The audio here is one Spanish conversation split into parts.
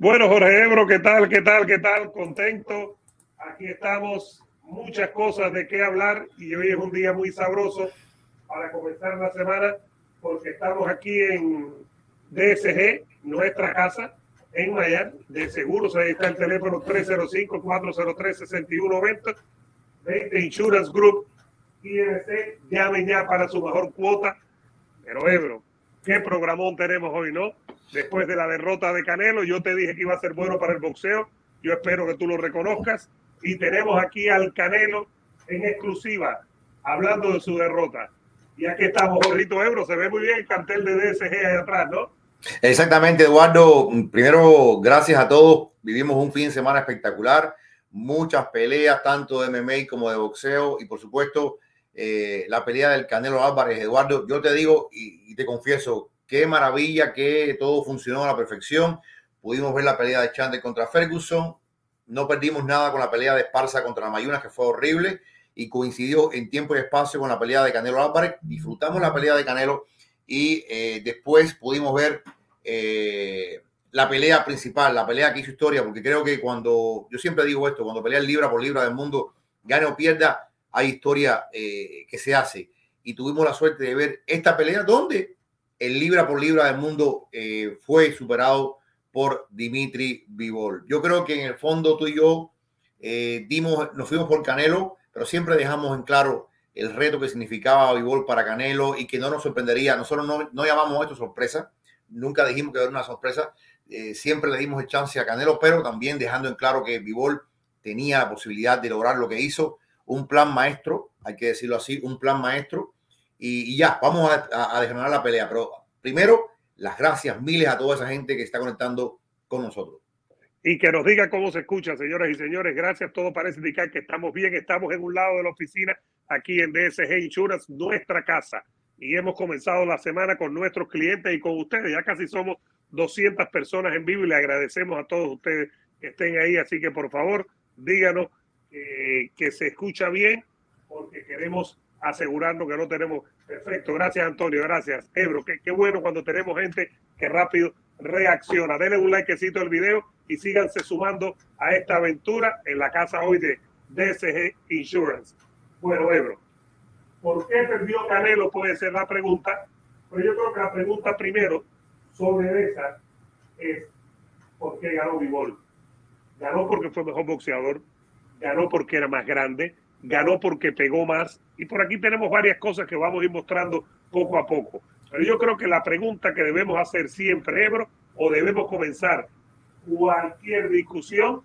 Bueno, Jorge Ebro, ¿qué tal? ¿Qué tal? ¿Qué tal? Contento. Aquí estamos, muchas cosas de qué hablar y hoy es un día muy sabroso para comenzar la semana porque estamos aquí en DSG, nuestra casa, en Miami, de seguros. Ahí está el teléfono 305-403-6190 de Insurance Group. INC, llamen ya para su mejor cuota. Pero Ebro, qué programón tenemos hoy, ¿no? Después de la derrota de Canelo. Yo te dije que iba a ser bueno para el boxeo. Yo espero que tú lo reconozcas. Y tenemos aquí al Canelo en exclusiva, hablando de su derrota. Y aquí estamos, Jorrito Ebro. Se ve muy bien el cartel de DSG ahí atrás, ¿no? Exactamente, Eduardo. Primero, gracias a todos. Vivimos un fin de semana espectacular. Muchas peleas, tanto de MMA como de boxeo. Y por supuesto, eh, la pelea del Canelo Álvarez. Eduardo, yo te digo y, y te confieso, Qué maravilla que todo funcionó a la perfección. Pudimos ver la pelea de Chandler contra Ferguson. No perdimos nada con la pelea de Esparza contra Mayunas, que fue horrible. Y coincidió en tiempo y espacio con la pelea de Canelo Álvarez. Disfrutamos la pelea de Canelo y eh, después pudimos ver eh, la pelea principal, la pelea que hizo historia, porque creo que cuando, yo siempre digo esto, cuando pelea el libra por libra del mundo, gane o pierda, hay historia eh, que se hace. Y tuvimos la suerte de ver esta pelea donde el libra por libra del mundo eh, fue superado por Dimitri Vivol. Yo creo que en el fondo tú y yo eh, dimos, nos fuimos por Canelo, pero siempre dejamos en claro el reto que significaba Vivol para Canelo y que no nos sorprendería. Nosotros no, no llamamos esto sorpresa, nunca dijimos que era una sorpresa, eh, siempre le dimos el chance a Canelo, pero también dejando en claro que Vivol tenía la posibilidad de lograr lo que hizo, un plan maestro, hay que decirlo así, un plan maestro y, ya, vamos a, a, la pelea. Pero primero, las gracias miles a toda esa gente que está conectando con nosotros. Y que nos diga cómo se escucha, señoras y señores. Gracias. Todo parece indicar que estamos bien. Estamos en un lado de la oficina, aquí en DSG Insurance, nuestra casa. Y hemos comenzado la semana con nuestros clientes y con ustedes. Ya casi somos 200 personas en vivo y le agradecemos a todos ustedes que estén ahí. Así que por favor, díganos eh, que se escucha bien porque queremos asegurando que no tenemos. Perfecto, gracias Antonio, gracias. Ebro, qué, qué bueno cuando tenemos gente que rápido reacciona. Denle un likecito al video y síganse sumando a esta aventura en la casa hoy de DSG Insurance. Bueno, Ebro, ¿por qué perdió Canelo? Puede ser la pregunta, pero yo creo que la pregunta primero sobre esa es ¿por qué ganó Vivol? Ganó porque fue mejor boxeador, ganó porque era más grande, ganó porque pegó más. Y por aquí tenemos varias cosas que vamos a ir mostrando poco a poco. Pero yo creo que la pregunta que debemos hacer siempre, Ebro, o debemos comenzar cualquier discusión,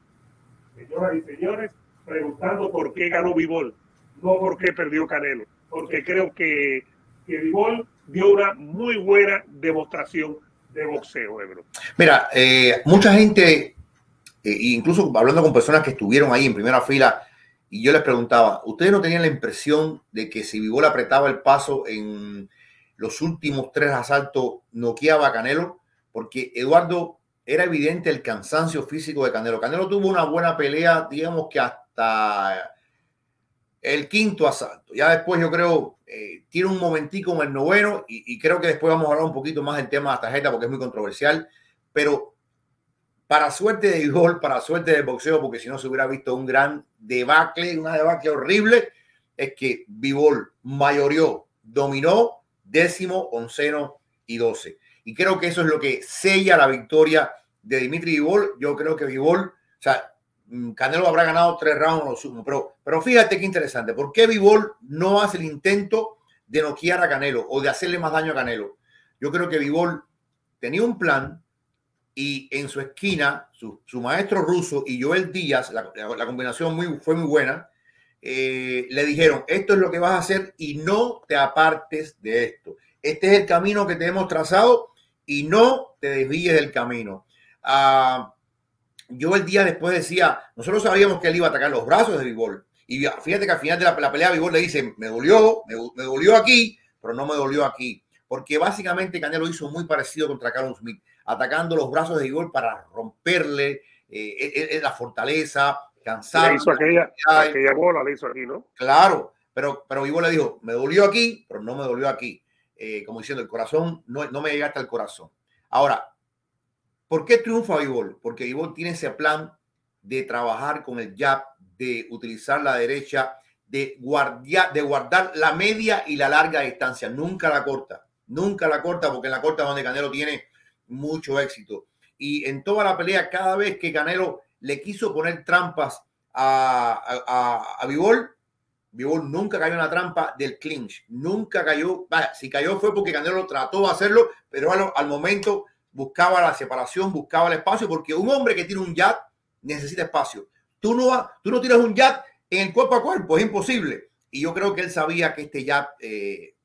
señoras y señores, preguntando por qué ganó Vivol, no por qué perdió Canelo, porque creo que, que Vivol dio una muy buena demostración de boxeo, Ebro. Mira, eh, mucha gente, eh, incluso hablando con personas que estuvieron ahí en primera fila, y yo les preguntaba, ¿ustedes no tenían la impresión de que si Vivol apretaba el paso en los últimos tres asaltos, noqueaba a Canelo? Porque Eduardo, era evidente el cansancio físico de Canelo. Canelo tuvo una buena pelea, digamos que hasta el quinto asalto. Ya después yo creo, eh, tiene un momentico en el noveno y, y, creo que después vamos a hablar un poquito más del tema de la tarjeta porque es muy controversial, pero para suerte de béisbol, para suerte del boxeo, porque si no se hubiera visto un gran debacle, una debacle horrible, es que Bivol mayorió, dominó décimo, onceno y doce. Y creo que eso es lo que sella la victoria de Dimitri Bivol. Yo creo que Bivol, o sea, mm, Canelo habrá ganado tres rounds, pero, pero fíjate qué interesante. ¿Por qué Bivol no hace el intento de noquear a Canelo o de hacerle más daño a Canelo? Yo creo que Bivol tenía un plan, y en su esquina, su, su maestro ruso y Joel Díaz, la, la combinación muy, fue muy buena, eh, le dijeron, esto es lo que vas a hacer y no te apartes de esto. Este es el camino que te hemos trazado y no te desvíes del camino. Uh, Joel Díaz después decía, nosotros sabíamos que él iba a atacar los brazos de Bivol. Y fíjate que al final de la, la pelea Bivol le dice, me dolió, me, me dolió aquí, pero no me dolió aquí. Porque básicamente Canelo hizo muy parecido contra Carlos Smith atacando los brazos de Igor para romperle eh, eh, eh la fortaleza, cansar. Le hizo aquella, aquella, bola, le hizo aquí, ¿no? Claro, pero, pero Igor le dijo, me dolió aquí, pero no me dolió aquí. Eh, como diciendo, el corazón, no, no me llega hasta el corazón. Ahora, ¿Por qué triunfa Vivol? Porque Vivol tiene ese plan de trabajar con el jab, de utilizar la derecha, de, guardia, de guardar la media y la larga distancia. Nunca la corta, nunca la corta, porque en la corta donde Canelo tiene mucho éxito. Y en toda la pelea, cada vez que Canelo le quiso poner trampas a, a, a Vivol nunca cayó en la trampa del clinch, nunca cayó, si cayó fue porque Canelo trató de hacerlo, pero al, al momento buscaba la separación, buscaba el espacio, porque un hombre que tiene un jab necesita espacio. Tú no, tú no tienes un jab en el cuerpo a cuerpo, es imposible. Y yo creo que él sabía que este jab eh,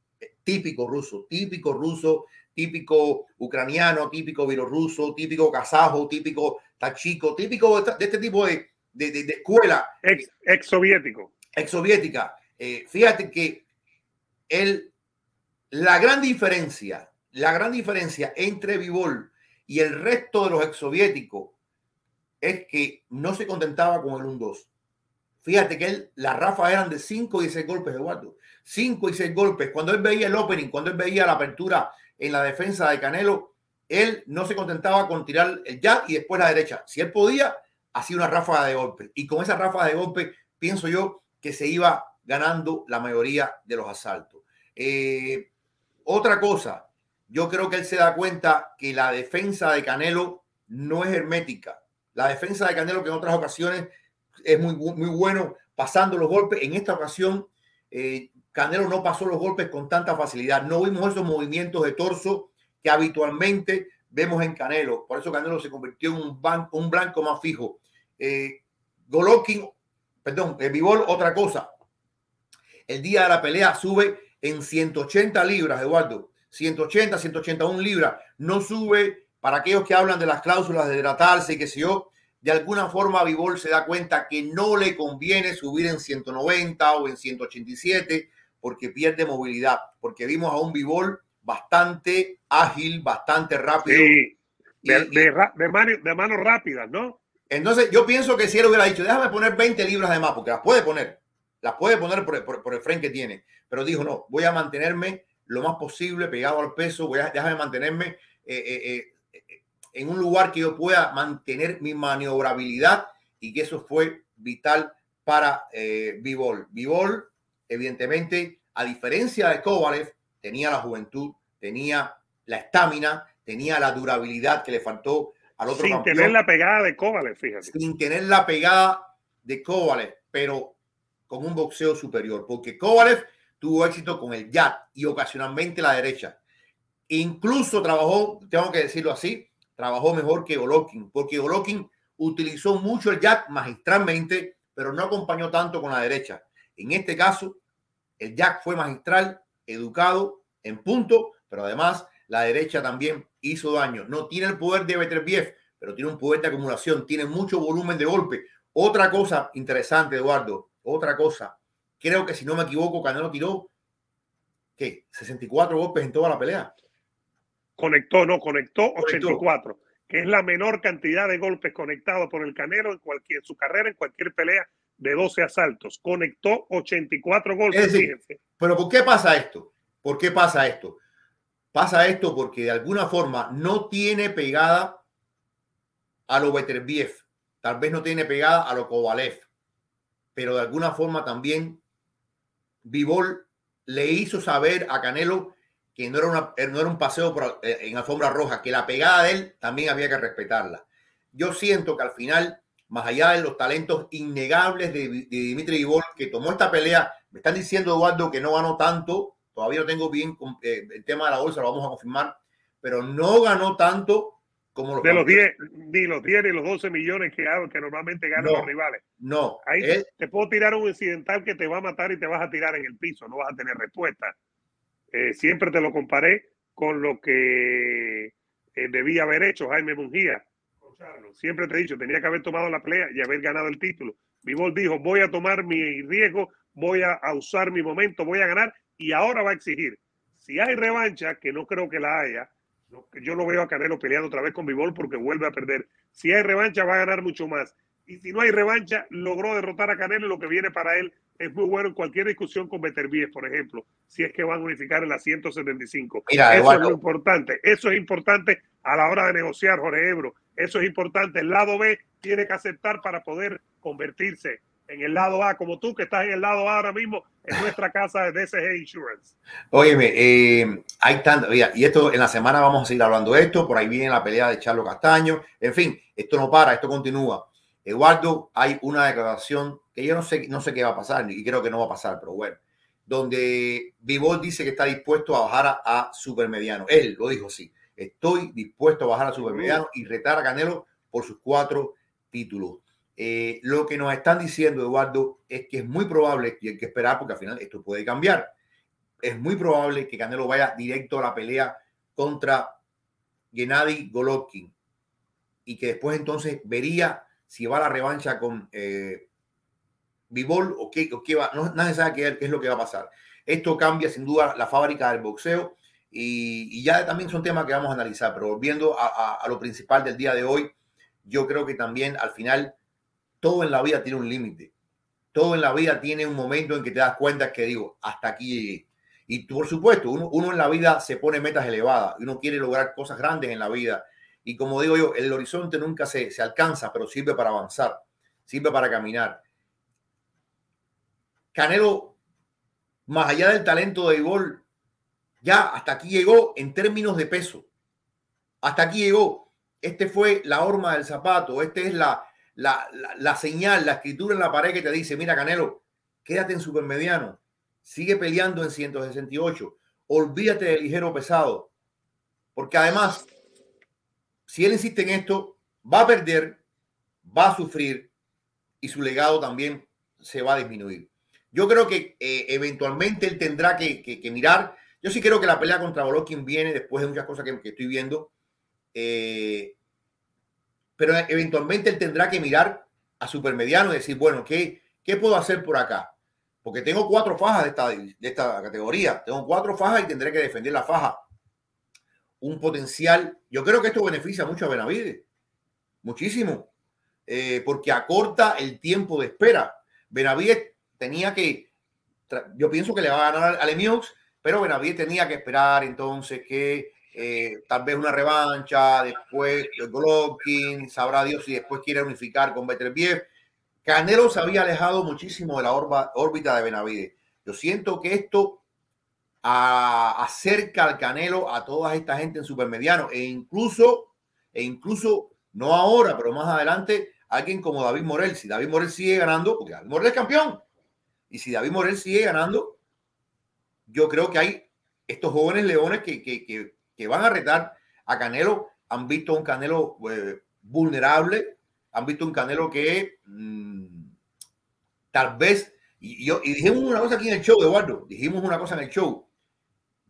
típico ruso, típico ruso, típico ucraniano, típico bielorruso, típico kazajo, típico tachico, típico de este tipo de, de, de, de escuela. Ex, ex soviético ex soviética. Eh, fíjate que el, la gran diferencia, la gran diferencia entre Vivol y el resto de los ex soviéticos es que no se contentaba con el 1-2. Fíjate que él, las rafas eran de 5 y 6 golpes, Eduardo. 5 y 6 golpes. Cuando él veía el opening, cuando él veía la apertura en la defensa de Canelo, él no se contentaba con tirar el jab y después la derecha. Si él podía, hacía una ráfaga de golpes. Y con esa ráfaga de golpes, pienso yo que se iba ganando la mayoría de los asaltos. Eh, otra cosa, yo creo que él se da cuenta que la defensa de Canelo no es hermética. La defensa de Canelo, que en otras ocasiones es muy, muy bueno pasando los golpes, en esta ocasión eh, Canelo no pasó los golpes con tanta facilidad. No vimos esos movimientos de torso que habitualmente vemos en Canelo. Por eso Canelo se convirtió en un, blanco más fijo. Eh, Golovkin perdón, el Vivol, otra cosa. El día de la pelea sube en 180 libras, Eduardo. 180, 181 libras. No sube para aquellos que hablan de las cláusulas de hidratarse y que si yo. De alguna forma, Vivol se da cuenta que no le conviene subir en 190 o en 187 porque pierde movilidad. Porque vimos a un Vivol bastante ágil, bastante rápido. Sí, de, de, de, mano, de manos rápidas, ¿no? Entonces, yo pienso que si él hubiera dicho, déjame poner 20 libras de más, porque las puede poner, las puede poner por, por, por el frente que tiene, pero dijo, no, voy a mantenerme lo más posible pegado al peso, voy a déjame mantenerme eh, eh, eh, en un lugar que yo pueda mantener mi maniobrabilidad y que eso fue vital para eh, Bivol. Bivol, evidentemente, a diferencia de Kovalev, tenía la juventud, tenía la estamina, tenía la durabilidad que le faltó al otro Sin campeón, tener la pegada de Kovalev, fíjate. Sin tener la pegada de Kovalev, pero con un boxeo superior, porque Kovalev tuvo éxito con el jab y ocasionalmente la derecha. Incluso trabajó, tengo que decirlo así, trabajó mejor que Golovkin, porque Golovkin utilizó mucho el jab magistralmente, pero no acompañó tanto con la derecha. En este caso, el jab fue magistral, educado, en punto, pero además la derecha también hizo daño. No tiene el poder de Beterbiev, pero tiene un poder de acumulación, tiene mucho volumen de golpe. Otra cosa interesante, Eduardo, otra cosa. Creo que si no me equivoco, Canelo tiró, ¿qué? 64 golpes en toda la pelea. Conectó, no, conectó 84, conectó. que es la menor cantidad de golpes conectados por el Canelo en cualquier su carrera, en cualquier pelea de 12 asaltos. Conectó 84 golpes. Es decir, pero ¿por qué pasa esto? ¿Por qué pasa esto? Pasa esto porque de alguna forma no tiene pegada a lo Beterbiev, tal vez no tiene pegada a lo Kovalev, pero de alguna forma también Vivol le hizo saber a Canelo que no era, una, no era un paseo por, eh, en alfombra roja, que la pegada de él también había que respetarla. Yo siento que al final, más allá de los talentos innegables de, de Dimitri Vivol, que tomó esta pelea, me están diciendo, Eduardo, que no ganó tanto, todavía no tengo bien eh, el tema de la bolsa, lo vamos a confirmar, pero no ganó tanto como los de los 10, ni los 10 ni los 12 millones que, que normalmente ganan no, los rivales. No. Ahí te, puedo tirar un incidental que te va a matar y te vas a tirar en el piso, no vas a tener respuesta. Eh, siempre te lo comparé con lo que eh, debía haber hecho Jaime Mungía. Siempre te he dicho, tenía que haber tomado la pelea y haber ganado el título. Vivol dijo, voy a tomar mi riesgo, voy a, a usar mi momento, voy a ganar y ahora va a exigir. Si hay revancha, que no creo que la haya, yo no veo a Canelo peleando otra vez con Vivol porque vuelve a perder. Si hay revancha, va a ganar mucho más. Y si no hay revancha, logró derrotar a Canelo y lo que viene para él es muy bueno en cualquier discusión con Beterbiev, por ejemplo, si es que van a unificar en la 175. Mira, eso es lo importante. Eso es importante a la hora de negociar, Jorge Ebro. Eso es importante. El lado B tiene que aceptar para poder convertirse en el lado A, como tú que estás en el lado A ahora mismo en nuestra casa de DSG Insurance. Óyeme, eh, hay tanto, y esto en la semana vamos a seguir hablando de esto, por ahí viene la pelea de Charlo Castaño, en fin, esto no para, esto continúa. Eduardo, hay una declaración yo no sé, no sé qué va a pasar y creo que no va a pasar, pero bueno, donde Vivol dice que está dispuesto a bajar a, a supermediano. Él lo dijo así, estoy dispuesto a bajar a supermediano y retar a Canelo por sus cuatro títulos. Eh, lo que nos están diciendo, Eduardo, es que es muy probable, y hay que esperar porque al final esto puede cambiar, es muy probable que Canelo vaya directo a la pelea contra Gennady Golovkin y que después entonces vería si va a la revancha con eh, Bivol o qué, o qué va, no, nadie sabe qué, es lo que va a pasar. Esto cambia sin duda la fábrica del boxeo y, ya también son temas que vamos a analizar, pero volviendo a lo principal del día de hoy, yo creo que también al final todo en la vida tiene un límite. Todo en la vida tiene un momento en que te das cuenta que digo, hasta aquí llegué. Y por supuesto, uno, en la vida se pone metas elevadas y uno quiere lograr cosas grandes en la vida. Y como digo yo, el horizonte nunca se, se alcanza, pero sirve para avanzar, sirve para caminar. Canelo, más allá del talento de gol, ya hasta aquí llegó en términos de peso. Hasta aquí llegó. Este fue la horma del zapato. Este es la, la, señal, la escritura en la pared que te dice, mira Canelo, quédate en supermediano, sigue peleando en 168, olvídate del ligero pesado, porque además, si él insiste en esto, va a perder, va a sufrir y su legado también se va a disminuir. Yo creo que eh, eventualmente él tendrá que, mirar. Yo sí creo que la pelea contra Golovkin viene después de muchas cosas que, estoy viendo. Eh, pero eventualmente él tendrá que mirar a supermediano y decir, bueno, ¿qué, qué puedo hacer por acá? Porque tengo cuatro fajas de esta, de esta categoría, tengo cuatro fajas y tendré que defender la faja. Un potencial, yo creo que esto beneficia mucho a Benavides, muchísimo, eh, porque acorta el tiempo de espera. Benavides tenía que, yo pienso que le va a ganar a Lemieux, pero Benavides tenía que esperar entonces que eh, tal vez una revancha, después Golovkin, sabrá Dios si después quiere unificar con Beterbiev. Canelo se había alejado muchísimo de la órbita de Benavides. Yo siento que esto acerca al Canelo a toda esta gente en supermediano e incluso, e incluso no ahora, pero más adelante, alguien como David Morel. Si David Morel sigue ganando, porque David Morel es campeón, y si David Morel sigue ganando, yo creo que hay estos jóvenes leones que, que que van a retar a Canelo. Han visto un Canelo eh, vulnerable, han visto un Canelo que mm, tal vez, y, yo, y dijimos una cosa aquí en el show, Eduardo, dijimos una cosa en el show,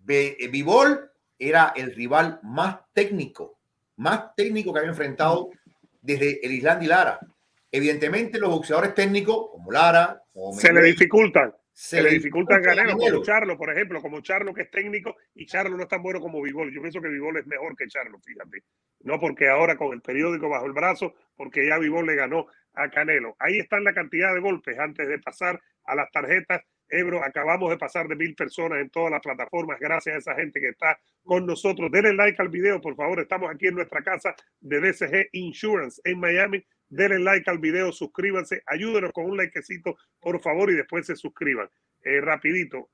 Vivol eh, era el rival más técnico, más técnico que había enfrentado desde el Island y Lara. Evidentemente los boxeadores técnicos, como Lara, se le dificultan se, le dificultan ganar como Charlo, por ejemplo, como Charlo que es técnico y Charlo no es tan bueno como Vivol. Yo pienso que Vivol es mejor que Charlo, fíjate. No porque ahora con el periódico bajo el brazo, porque ya Vivol le ganó a Canelo. Ahí están la cantidad de golpes antes de pasar a las tarjetas. Ebro, acabamos de pasar de mil personas en todas las plataformas. Gracias a esa gente que está con nosotros. Denle like al video, por favor. Estamos aquí en nuestra casa de DCG Insurance en Miami denle like al video, suscríbanse, ayúdenos con un likecito, por favor, y después se suscriban. Eh, rapidito,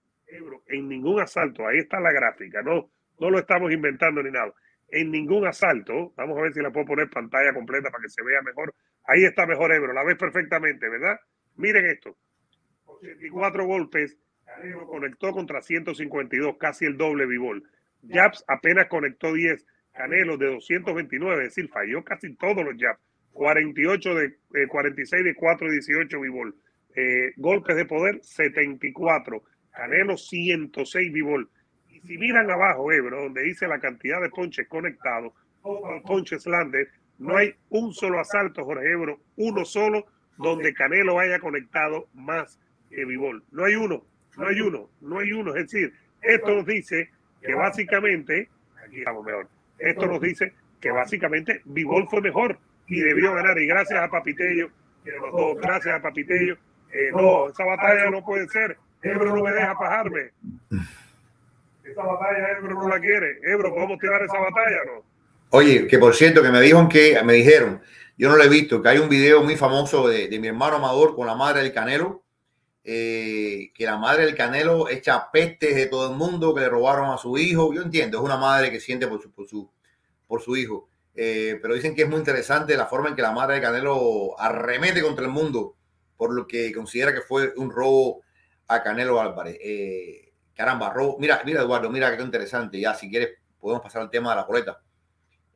en ningún asalto, ahí está la gráfica, no, no lo estamos inventando ni nada. En ningún asalto, vamos a ver si la puedo poner pantalla completa para que se vea mejor. Ahí está mejor Ebro, la ves perfectamente, ¿verdad? Miren esto. 84 golpes, conectó contra 152, casi el doble bivol. Jabs apenas conectó 10, Canelo de 229, es decir, falló casi todos los jabs. 48 de 46 eh, de 4 18 Vivol. Eh, golpes de poder 74. Canelo 106 Vivol. Y si miran abajo, Ebro, donde dice la cantidad de ponches conectados, ponches Lander, no hay un solo asalto, Jorge Ebro, uno solo donde Canelo haya conectado más que Vivol. No hay uno, no hay uno, no hay uno. Es decir, esto nos dice que básicamente, aquí estamos mejor, esto nos dice que básicamente Vivol fue mejor y debió ganar. Y gracias a Papitello, gracias a Papitello, Eh, no, esa batalla no puede ser. Ebro no me deja fajarme. Esa batalla Ebro no la quiere. Ebro, ¿podemos tirar esa batalla no? Oye, que por cierto, que me dijeron que, me dijeron, yo no lo he visto, que hay un video muy famoso de, de mi hermano Amador con la madre del Canelo, eh, que la madre del Canelo echa pestes de todo el mundo, que le robaron a su hijo. Yo entiendo, es una madre que siente por su, por su, por su hijo. Eh, pero dicen que es muy interesante la forma en que la madre del Canelo arremete contra el mundo por lo que considera que fue un robo a Canelo Álvarez. Eh, caramba, robo. Mira, mira, Eduardo, mira qué interesante. Ya, si quieres, podemos pasar al tema de la boleta.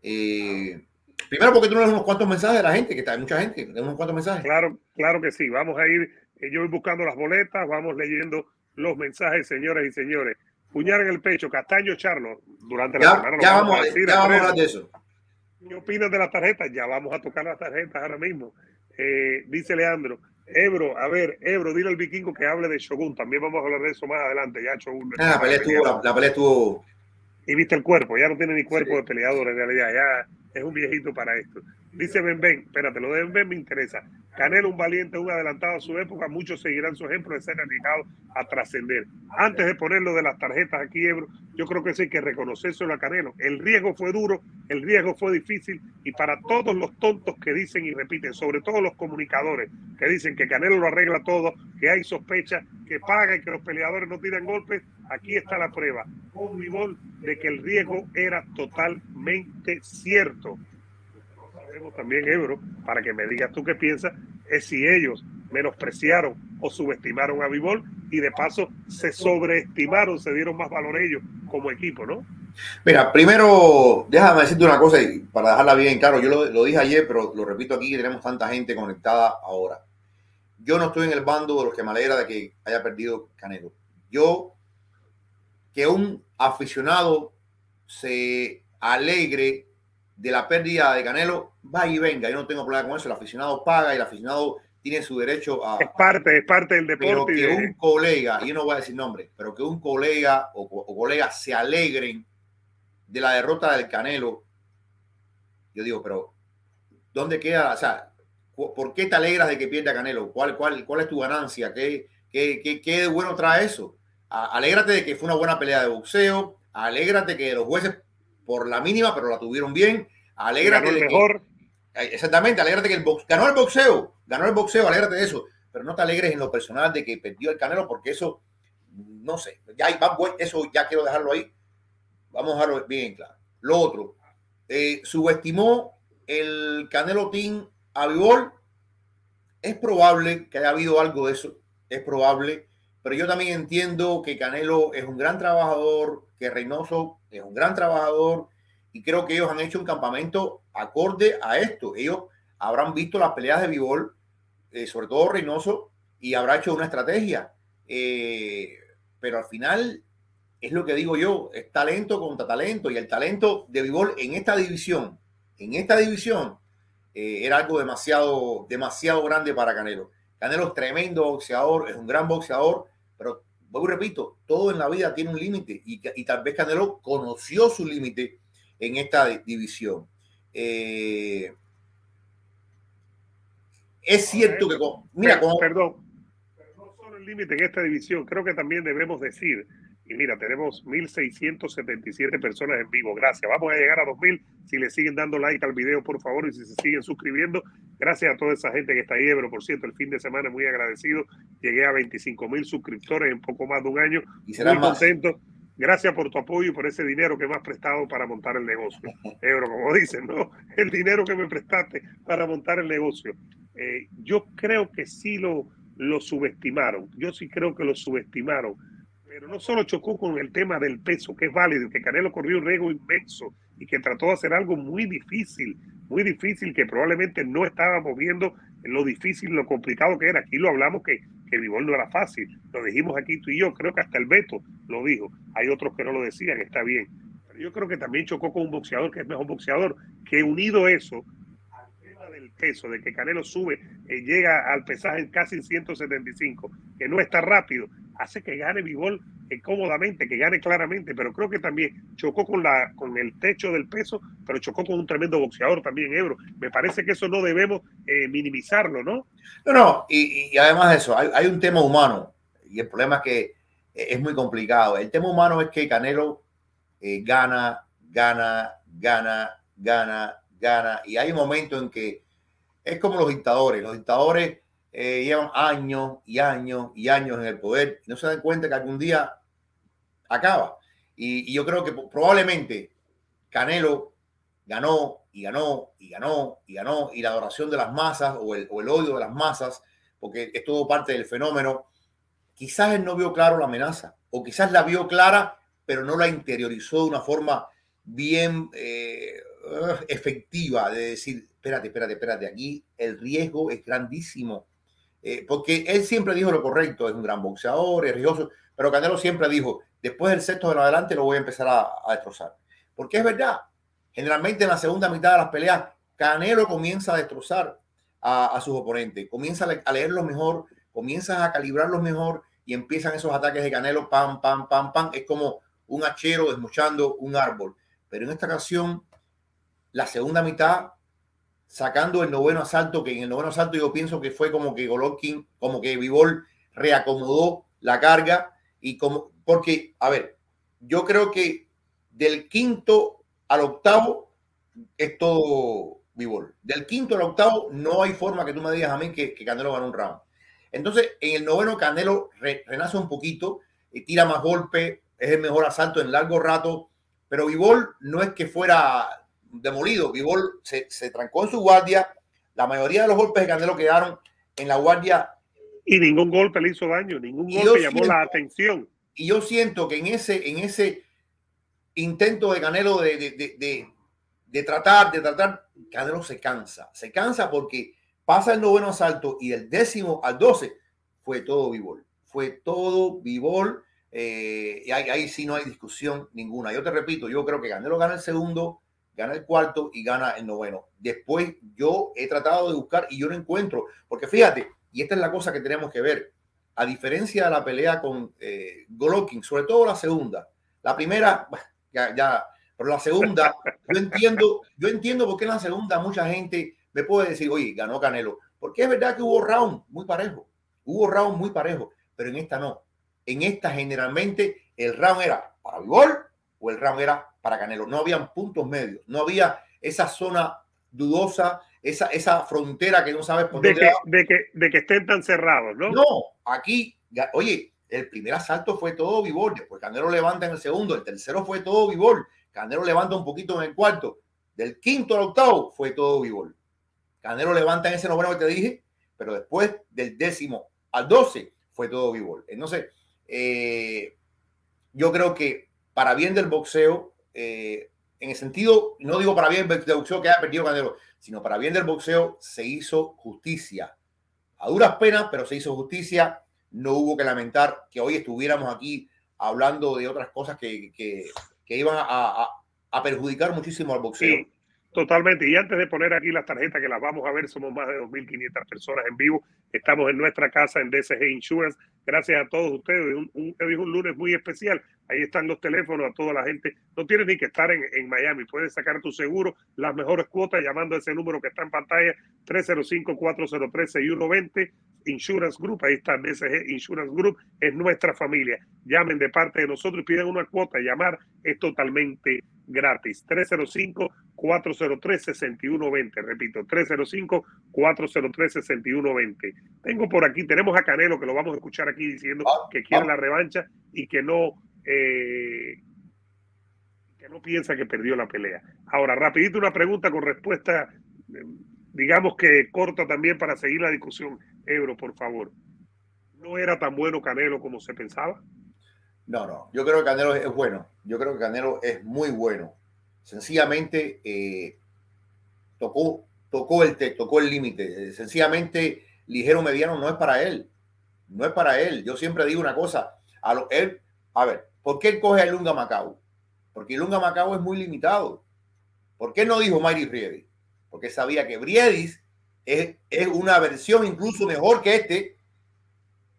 Eh, primero, porque tú no lees unos cuantos mensajes de la gente, que está, hay mucha gente, unos cuantos mensajes. Claro, claro que sí. Vamos a ir, yo voy buscando las boletas, vamos leyendo los mensajes, señoras y señores. Puñar en el pecho, Castaño Charlo, durante la ya, semana. Ya, vamos, a, decir, ya vamos a hablar de eso. ¿Qué opinas de las tarjetas? Ya vamos a tocar las tarjetas ahora mismo. Eh, dice Leandro, Ebro, a ver, Ebro, dile al vikingo que hable de Shogun. También vamos a hablar de eso más adelante. Ya Shogun. Ah, la, pelea estuvo, la, la, pelea estuvo. Y viste el cuerpo, ya no tiene ni cuerpo sí. de peleador en realidad, ya es un viejito para esto. Dice Ben Ben, espérate, lo de Ben Ben me interesa. Canelo, un valiente, un adelantado a su época, muchos seguirán su ejemplo de ser dedicado a trascender. Antes de ponerlo de las tarjetas aquí, Ebro, yo creo que sí hay que reconocérselo a Canelo. El riesgo fue duro, el riesgo fue difícil, y para todos los tontos que dicen y repiten, sobre todo los comunicadores que dicen que Canelo lo arregla todo, que hay sospecha, que paga y que los peleadores no tiran golpes, aquí está la prueba. Un nivel de que el riesgo era totalmente cierto también, Ebro, para que me digas tú qué piensas, es si ellos menospreciaron o subestimaron a Vivol y de paso se sobreestimaron, se dieron más valor ellos como equipo, ¿no? Mira, primero, déjame decirte una cosa y para dejarla bien claro, yo lo, lo dije ayer, pero lo repito aquí, tenemos tanta gente conectada ahora. Yo no estoy en el bando de los que me alegra de que haya perdido Canelo. Yo, que un aficionado se alegre de la pérdida de Canelo, va y venga, yo no tengo problema con eso, el aficionado paga y el aficionado tiene su derecho a... Es parte, es parte del deporte. Pero que un colega, yo no voy a decir nombre, pero que un colega o, o colegas se alegren de la derrota del Canelo, yo digo, pero ¿dónde queda? O sea, ¿por qué te alegras de que pierda Canelo? ¿Cuál, cuál, cuál es tu ganancia? ¿Qué, qué, qué, qué de bueno trae eso? Alégrate de que fue una buena pelea de boxeo, alégrate que los jueces por la mínima, pero la tuvieron bien. Alégrate de mejor. Que, exactamente, alégrate que el box, ganó el boxeo, ganó el boxeo, alégrate de eso, pero no te alegres en lo personal de que perdió el Canelo, porque eso, no sé, ya eso ya quiero dejarlo ahí. Vamos a dejarlo bien claro. Lo otro, eh, subestimó el Canelo Team a Vivol. Es probable que haya habido algo de eso, es probable, pero yo también entiendo que Canelo es un gran trabajador, que Reynoso es un gran trabajador y creo que ellos han hecho un campamento acorde a esto. Ellos habrán visto las peleas de Vivol, eh, sobre todo Reynoso, y habrá hecho una estrategia. Eh, pero al final es lo que digo yo, es talento contra talento y el talento de Vivol en esta división, en esta división, eh, era algo demasiado, demasiado grande para Canelo. Canelo es tremendo boxeador, es un gran boxeador, pero vuelvo y repito, todo en la vida tiene un límite y, y, tal vez Canelo conoció su límite en esta división. Eh, es cierto que, mira, perdón, no solo el límite en esta división, creo que también debemos decir, y mira, tenemos 1.677 personas en vivo, gracias, vamos a llegar a 2.000, si le siguen dando like al video, por favor, y si se siguen suscribiendo, gracias a toda esa gente que está ahí, pero por cierto, el fin de semana muy agradecido, llegué a 25 mil suscriptores en poco más de un año, y será muy contento. Gracias por tu apoyo y por ese dinero que me has prestado para montar el negocio. Euro, como dicen, ¿no? El dinero que me prestaste para montar el negocio. Eh, yo creo que sí lo, lo subestimaron. Yo sí creo que lo subestimaron. Pero no solo chocó con el tema del peso, que es válido, que Canelo corrió un riesgo inmenso y que trató de hacer algo muy difícil, muy difícil, que probablemente no estábamos viendo lo difícil, lo complicado que era. Aquí lo hablamos que, que Vivol no era fácil. Lo dijimos aquí tú y yo, creo que hasta el Beto lo dijo. Hay otros que no lo decían, está bien. Pero yo creo que también chocó con un boxeador que es mejor boxeador, que unido eso al del peso, de que Canelo sube, eh, llega al pesaje casi en 175, que no está rápido, hace que gane Vivol cómodamente, que gane claramente, pero creo que también chocó con, la, con el techo del peso, pero chocó con un tremendo boxeador también, Ebro. Me parece que eso no debemos eh, minimizarlo, ¿no? No, no, y, además de eso, hay, un tema humano, y el problema es que es muy complicado. El tema humano es que Canelo eh, gana, gana, gana, gana, gana, y hay un momento en que es como los dictadores, los dictadores eh, llevan años y años y años en el poder no se dan cuenta que algún día acaba. Y, yo creo que probablemente Canelo ganó y ganó y ganó y ganó y la adoración de las masas o el, odio de las masas, porque es todo parte del fenómeno, quizás él no vio claro la amenaza o quizás la vio clara pero no la interiorizó de una forma bien eh, efectiva de decir, espérate, espérate, espérate, aquí el riesgo es grandísimo eh, porque él siempre dijo lo correcto, es un gran boxeador, es riesgoso, pero Canelo siempre dijo, después del sexto en adelante lo voy a empezar a, destrozar. Porque es verdad, generalmente en la segunda mitad de las peleas, Canelo comienza a destrozar a, sus oponentes, comienza a leerlos mejor, comienza a calibrarlos mejor y empiezan esos ataques de Canelo, pam, pam, pam, pam, es como un hachero desmochando un árbol. Pero en esta ocasión, la segunda mitad sacando el noveno asalto, que en el noveno asalto yo pienso que fue como que Golovkin, como que Vivol reacomodó la carga y como, porque, a ver, yo creo que del quinto al octavo es todo Vivol. Del quinto al octavo no hay forma que tú me digas a mí que, Canelo gane un round. Entonces, en el noveno Canelo renace un poquito, y tira más golpe, es el mejor asalto en largo rato, pero Vivol no es que fuera demolido. Vivol se, se, trancó en su guardia. La mayoría de los golpes de Canelo quedaron en la guardia. Y ningún golpe le hizo daño, ningún golpe llamó la atención. Y yo siento que en ese, en ese intento de Canelo de, de, de, tratar, de tratar, Canelo se cansa. Se cansa porque pasa el noveno asalto y del décimo al doce fue todo Vivol. Fue todo Vivol. Eh, y ahí, ahí sí no hay discusión ninguna. Yo te repito, yo creo que Canelo gana el segundo, gana el cuarto y gana el noveno. Después yo he tratado de buscar y yo no encuentro, porque fíjate, y esta es la cosa que tenemos que ver, a diferencia de la pelea con eh, Golovkin, sobre todo la segunda, la primera, ya, ya, pero la segunda, yo entiendo, yo entiendo por qué en la segunda mucha gente me puede decir, oye, ganó Canelo, porque es verdad que hubo round muy parejo, hubo round muy parejo, pero en esta no. En esta generalmente el round era para Vivol o el round era para Canelo. No habían puntos medios, no había esa zona dudosa, esa, esa frontera que no sabes por de que, de que, de que estén tan cerrados, ¿no? No, aquí, oye, el primer asalto fue todo Vivol, después Canelo levanta en el segundo, el tercero fue todo Vivol, Canelo levanta un poquito en el cuarto, del quinto al octavo fue todo Vivol. Canelo levanta en ese noveno que te dije, pero después del décimo al doce fue todo Vivol. Entonces, eh, yo creo que para bien del boxeo, eh, en el sentido, no digo para bien del boxeo que haya perdido Canelo, sino para bien del boxeo, se hizo justicia. A duras penas, pero se hizo justicia. No hubo que lamentar que hoy estuviéramos aquí hablando de otras cosas que, que, iban a, a, perjudicar muchísimo al boxeo. Totalmente. Y antes de poner aquí las tarjetas que las vamos a ver, somos más de 2.500 personas en vivo. Estamos en nuestra casa en DSG Insurance. Gracias a todos ustedes. Un, un, es un lunes muy especial. Ahí están los teléfonos a toda la gente. No tienes ni que estar en, en Miami. Puedes sacar tu seguro, las mejores cuotas llamando a ese número que está en pantalla, 305-403-6120. Insurance Group, ahí está DSG Insurance Group, es nuestra familia. Llamen de parte de nosotros y piden una cuota. Llamar es totalmente gratis. 305-403-6120. Repito, 305-403-6120. Tengo por aquí, tenemos a Canelo que lo vamos a escuchar aquí diciendo ah, que quiere ah. la revancha y que no, eh, que no piensa que perdió la pelea. Ahora, rapidito una pregunta con respuesta, digamos que corta también para seguir la discusión. Ebro, por favor. ¿No era tan bueno Canelo como se pensaba? No, no, yo creo que Canelo es bueno. Yo creo que Canelo es muy bueno. Sencillamente eh, tocó, tocó el tocó el límite. Sencillamente ligero mediano no es para él. No es para él. Yo siempre digo una cosa. A lo, él, a ver, ¿por qué él coge a Lunga Macao? Porque Lunga Macao es muy limitado. ¿Por qué no dijo Mayri Briedis? Porque sabía que Briedis es, es una versión incluso mejor que este.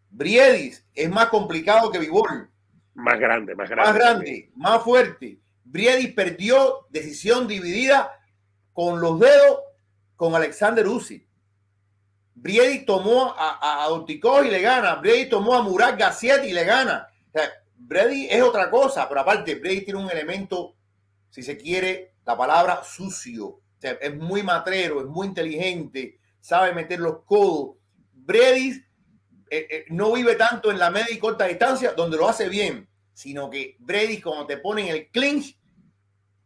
Briedis es más complicado que Vivol. Más grande, más grande. Más grande, más fuerte. Briedis perdió decisión dividida con los dedos con Alexander Uzi. Briedis tomó a, a, y le gana. Briedis tomó a Murat Gassiet y le gana. O sea, Brady es otra cosa, pero aparte, Brady tiene un elemento, si se quiere, la palabra sucio. Es muy matrero, es muy inteligente, sabe meter los codos. Brady eh, eh, no vive tanto en la media y corta distancia, donde lo hace bien, sino que Brady, cuando te pone el clinch,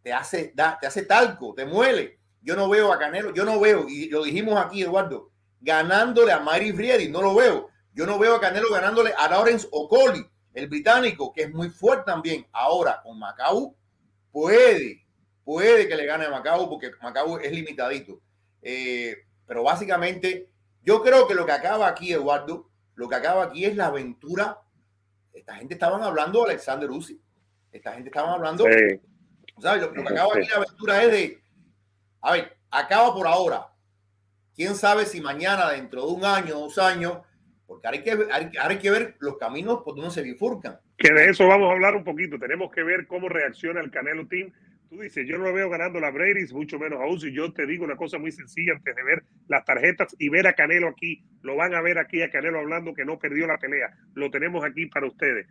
te hace, da, te hace talco, te muele. Yo no veo a Canelo, yo no veo, y lo dijimos aquí, Eduardo, ganándole a Mary Brady, no lo veo. Yo no veo a Canelo ganándole a Lawrence O'Colly el británico, que es muy fuerte también, ahora con Macau, puede, puede que le gane a Macau porque Macau es limitadito. Eh, pero básicamente, yo creo que lo que acaba aquí, Eduardo, lo que acaba aquí es la aventura. Esta gente estaban hablando de Alexander Uzi. Esta gente estaban hablando. ¿sabes? Lo, que acaba aquí la aventura es de. A ver, acaba por ahora. Quién sabe si mañana, dentro de un año, dos años, porque ahora hay que, hay, que ver los caminos por donde se bifurcan. Que de eso vamos a hablar un poquito. Tenemos que ver cómo reacciona el Canelo Team. Tú dices, yo no lo veo ganando la Brady's, mucho menos a Uzi. Yo te digo una cosa muy sencilla antes de ver las tarjetas y ver a Canelo aquí. Lo van a ver aquí a Canelo hablando que no perdió la pelea. Lo tenemos aquí para ustedes.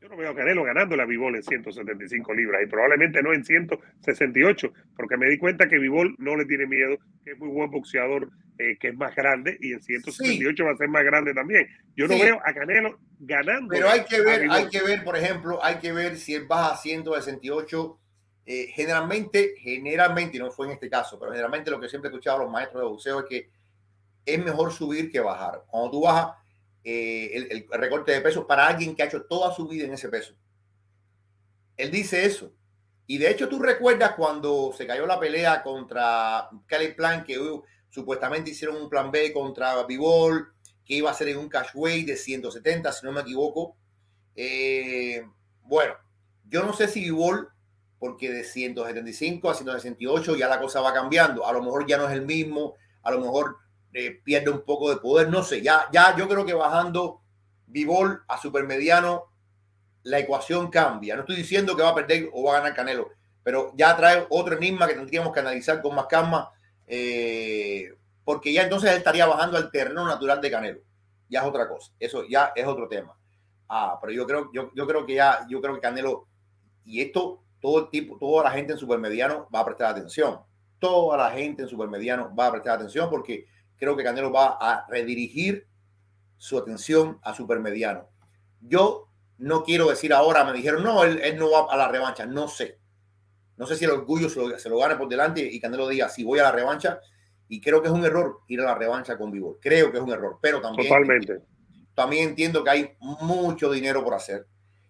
Yo no veo a Canelo ganando la Vivol en 175 libras y probablemente no en 168, porque me di cuenta que Vivol no le tiene miedo, que es muy buen boxeador, eh, que es más grande y en 168 va a ser más grande también. Yo no veo a Canelo ganando. Pero hay que ver, hay que ver, por ejemplo, hay que ver si él baja a 168. Eh, generalmente, generalmente, y no fue en este caso, pero generalmente lo que siempre he escuchado a los maestros de boxeo es que es mejor subir que bajar. Cuando tú bajas, eh, el, recorte de peso para alguien que ha hecho toda su vida en ese peso. Él dice eso. Y de hecho, tú recuerdas cuando se cayó la pelea contra Kelly Plan, que uh, supuestamente hicieron un plan B contra Bivol, que iba a ser en un cash weight de 170, si no me equivoco. Eh, bueno, yo no sé si Bivol, porque de 175 a 168 ya la cosa va cambiando. A lo mejor ya no es el mismo, a lo mejor eh, pierde un poco de poder, no sé, ya, ya yo creo que bajando Vivol a supermediano, la ecuación cambia. No estoy diciendo que va a perder o va a ganar Canelo, pero ya trae otro enigma que tendríamos que analizar con más calma, eh, porque ya entonces estaría bajando al terreno natural de Canelo. Ya es otra cosa, eso ya es otro tema. Ah, pero yo creo, yo, yo creo que ya, yo creo que Canelo, y esto, todo el tipo, toda la gente en supermediano va a prestar atención. Toda la gente en supermediano va a prestar atención porque creo que Canelo va a redirigir su atención a supermediano. Yo no quiero decir ahora, me dijeron, no, él, no va a la revancha, no sé. No sé si el orgullo se lo, se lo gane por delante y Canelo diga, si voy a la revancha. Y creo que es un error ir a la revancha con Vivol. Creo que es un error, pero también, Totalmente. también entiendo que hay mucho dinero por hacer.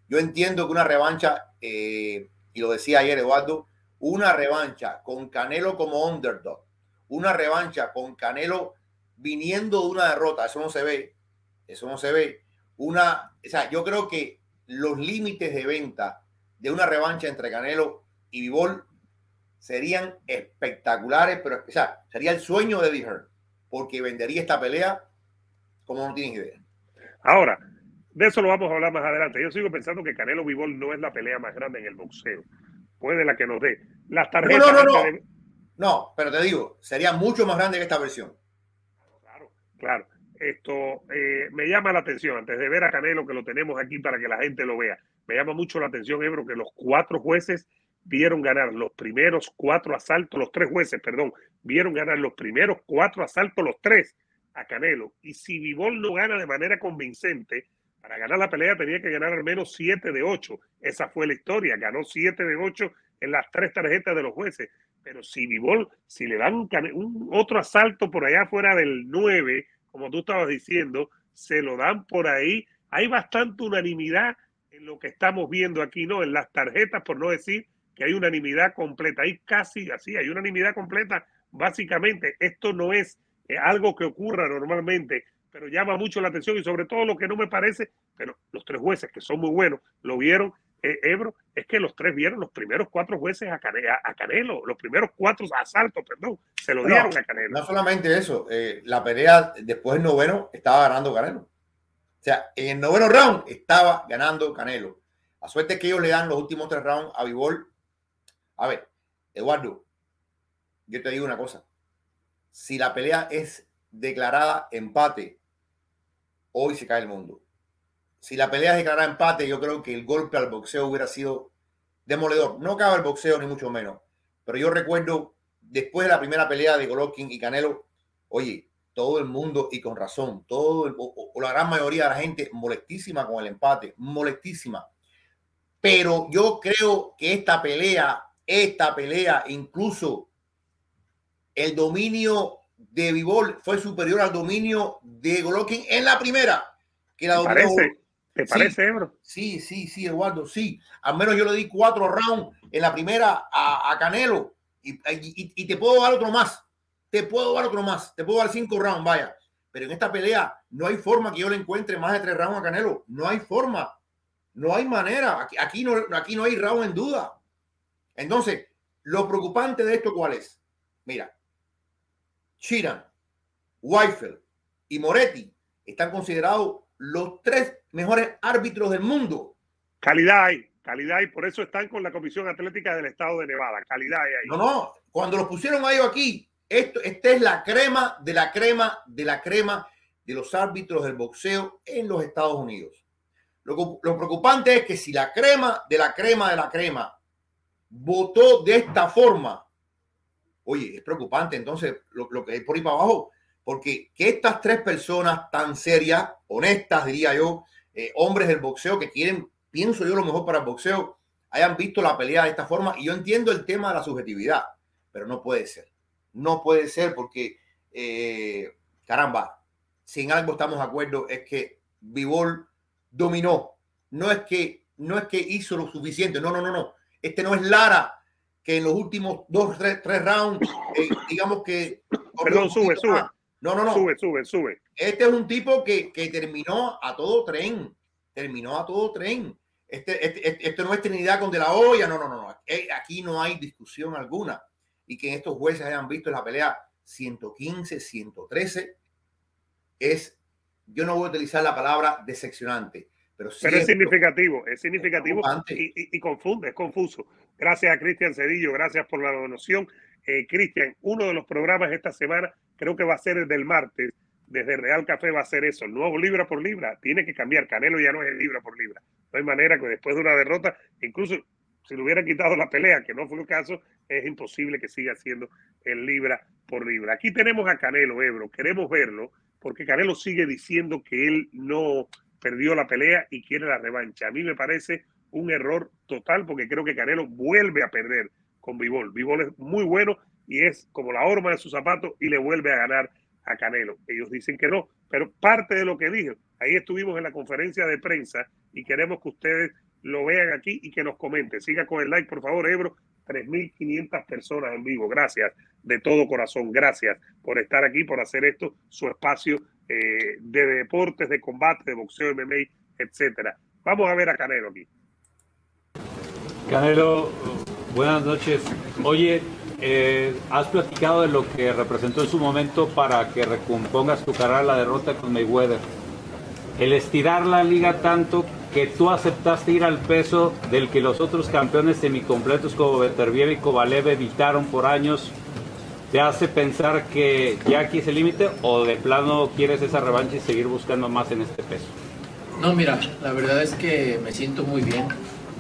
Yo entiendo que una revancha, eh, y lo decía ayer Eduardo, una revancha con Canelo como underdog, una revancha con Canelo viniendo de una derrota, eso no se ve, eso no se ve. Una, o sea, yo creo que los límites de venta de una revancha entre Canelo y Vivol serían espectaculares, pero o sea, sería el sueño de Eddie porque vendería esta pelea como no tienes idea. Ahora, de eso lo vamos a hablar más adelante. Yo sigo pensando que Canelo Vivol no es la pelea más grande en el boxeo. Puede la que nos dé. Las tarjetas. No, no, no. No, no pero te digo, sería mucho más grande que esta versión. Claro, esto eh, me llama la atención, antes de ver a Canelo, que lo tenemos aquí para que la gente lo vea, me llama mucho la atención, Ebro, que los cuatro jueces vieron ganar los primeros cuatro asaltos, los tres jueces, perdón, vieron ganar los primeros cuatro asaltos, los tres, a Canelo. Y si Vivol no gana de manera convincente, para ganar la pelea tenía que ganar al menos siete de ocho. Esa fue la historia, ganó siete de ocho en las tres tarjetas de los jueces. Pero si Vivol, si le dan un, otro asalto por allá fuera del 9, como tú estabas diciendo, se lo dan por ahí. Hay bastante unanimidad en lo que estamos viendo aquí, ¿no? En las tarjetas, por no decir que hay unanimidad completa. Hay casi así, hay unanimidad completa. Básicamente, esto no es eh, algo que ocurra normalmente, pero llama mucho la atención y sobre todo lo que no me parece, pero los tres jueces que son muy buenos, lo vieron Ebro, es que los tres vieron los primeros cuatro jueces a, Canelo, los primeros cuatro asaltos, perdón, se lo dieron a Canelo. No solamente eso, eh, la pelea después del noveno estaba ganando Canelo. O sea, en el noveno round estaba ganando Canelo. La suerte es que ellos le dan los últimos tres rounds a Vivol. A ver, Eduardo, yo te digo una cosa. Si la pelea es declarada empate, hoy se cae el mundo. Si la pelea es declarada empate, yo creo que el golpe al boxeo hubiera sido demoledor. No cabe el boxeo, ni mucho menos. Pero yo recuerdo, después de la primera pelea de Golovkin y Canelo, oye, todo el mundo, y con razón, todo o, la gran mayoría de la gente molestísima con el empate, molestísima. Pero yo creo que esta pelea, esta pelea, incluso el dominio de Vivol fue superior al dominio de Golovkin en la primera. Que la ¿Te parece, ¿Te parece, Ebro? Sí, sí, sí, Eduardo, sí. Al menos yo le di cuatro rounds en la primera a, Canelo y, y, te puedo dar otro más. Te puedo dar otro más. Te puedo dar cinco rounds, vaya. Pero en esta pelea no hay forma que yo le encuentre más de tres rounds a Canelo. No hay forma. No hay manera. Aquí, aquí, no, aquí no hay round en duda. Entonces, lo preocupante de esto, ¿cuál es? Mira, Chiran, Weifel y Moretti están considerados los tres mejores árbitros del mundo. Calidad hay, calidad y por eso están con la Comisión Atlética del Estado de Nevada. Calidad hay ahí. No, no, cuando los pusieron a ellos aquí, esto, esta es la crema de la crema de la crema de los árbitros del boxeo en los Estados Unidos. Lo, lo preocupante es que si la crema de la crema de la crema votó de esta forma, Oye, es preocupante entonces lo, que hay por ahí para abajo, porque que estas tres personas tan serias, honestas, diría yo, eh, hombres del boxeo que quieren, pienso yo, lo mejor para el boxeo, hayan visto la pelea de esta forma. Y yo entiendo el tema de la subjetividad, pero no puede ser. No puede ser porque, eh, caramba, si en algo estamos de acuerdo es que Vivol dominó. No es que, no es que hizo lo suficiente. No, no, no, no. Este no es Lara que en los últimos dos, tres, rounds, eh, digamos que... Perdón, sube, sube. No, no, no. Sube, sube, sube. Este es un tipo que, que terminó a todo tren. Terminó a todo tren. Este, este, este, este no es Trinidad con De La Hoya. No, no, no, no. Eh, aquí no hay discusión alguna. Y que estos jueces hayan visto la pelea 115, 113 es, yo no voy a utilizar la palabra decepcionante, pero, pero es significativo, es significativo y, y, confunde, es confuso. Gracias a Cristian Cedillo, gracias por la donación. Eh, Cristian, uno de los programas esta semana, creo que va a ser el del martes, desde Real Café va a ser eso, nuevo libra por libra, tiene que cambiar, Canelo ya no es libra por libra. No hay manera que después de una derrota, incluso si le hubiera quitado la pelea, que no fue el caso, es imposible que siga siendo el libra por libra. Aquí tenemos a Canelo, Ebro, queremos verlo, porque Canelo sigue diciendo que él no perdió la pelea y quiere la revancha. A mí me parece un error total porque creo que Canelo vuelve a perder con Vivol. Vivol es muy bueno y es como la horma de su zapato y le vuelve a ganar a Canelo. Ellos dicen que no, pero parte de lo que dijo, ahí estuvimos en la conferencia de prensa y queremos que ustedes lo vean aquí y que nos comenten. Siga con el like, por favor, Ebro. 3.500 personas en vivo. Gracias de todo corazón. Gracias por estar aquí, por hacer esto su espacio eh, de deportes, de combate, de boxeo, MMA, etcétera. Vamos a ver a Canelo aquí. Canelo, buenas noches. Oye, eh, has platicado de lo que representó en su momento para que recompongas tu carrera la derrota con Mayweather. El estirar la liga tanto que tú aceptaste ir al peso del que los otros campeones semicompletos como Beterbiev y Kovalev evitaron por años ¿Te hace pensar que ya aquí es el límite o de plano quieres esa revancha y seguir buscando más en este peso? No, mira, la verdad es que me siento muy bien.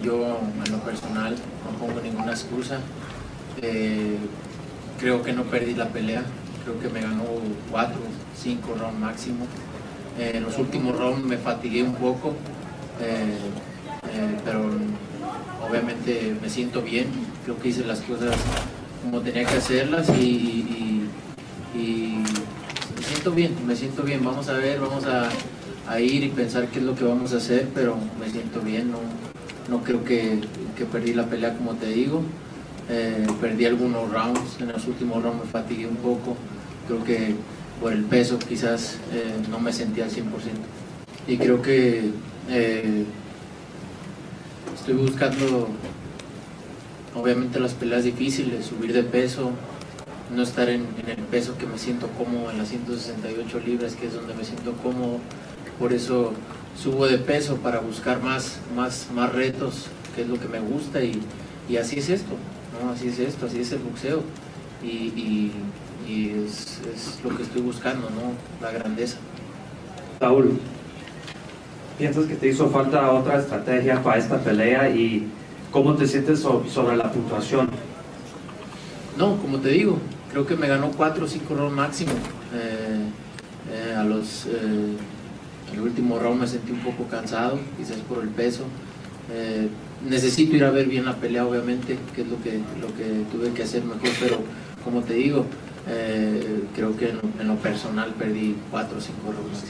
Yo en lo personal no pongo ninguna excusa. Eh, creo que no perdí la pelea. Creo que me ganó cuatro, cinco rounds máximo. Eh, en los últimos rounds me fatigué un poco, eh, pero obviamente me siento bien. Creo que hice las cosas como tenía que hacerlas y, me siento bien, me siento bien. Vamos a ver, vamos a, ir y pensar qué es lo que vamos a hacer, pero me siento bien, no creo que, perdí la pelea como te digo. Eh, perdí algunos rounds, en los últimos rounds me fatigué un poco, creo que por el peso quizás eh, no me sentía al 100%. Y creo que eh, estoy buscando obviamente las peleas difíciles, subir de peso, no estar en, el peso que me siento cómodo, en las 168 libras, que es donde me siento cómodo. Por eso subo de peso para buscar más, más, más retos, que es lo que me gusta y, y así es esto, ¿no? así es esto, así es el boxeo y, y, y es, es, lo que estoy buscando, ¿no? la grandeza. Saúl, ¿piensas que te hizo falta otra estrategia para esta pelea y cómo te sientes sobre la puntuación? No, como te digo, creo que me ganó 4 o 5 rounds máximo. Eh, eh, a los, eh, el último round me sentí un poco cansado, quizás por el peso. Eh, necesito ir a ver bien la pelea, obviamente, que es lo que, lo que tuve que hacer mejor, pero como te digo, eh, creo que en lo, personal perdí 4 o 5 rounds.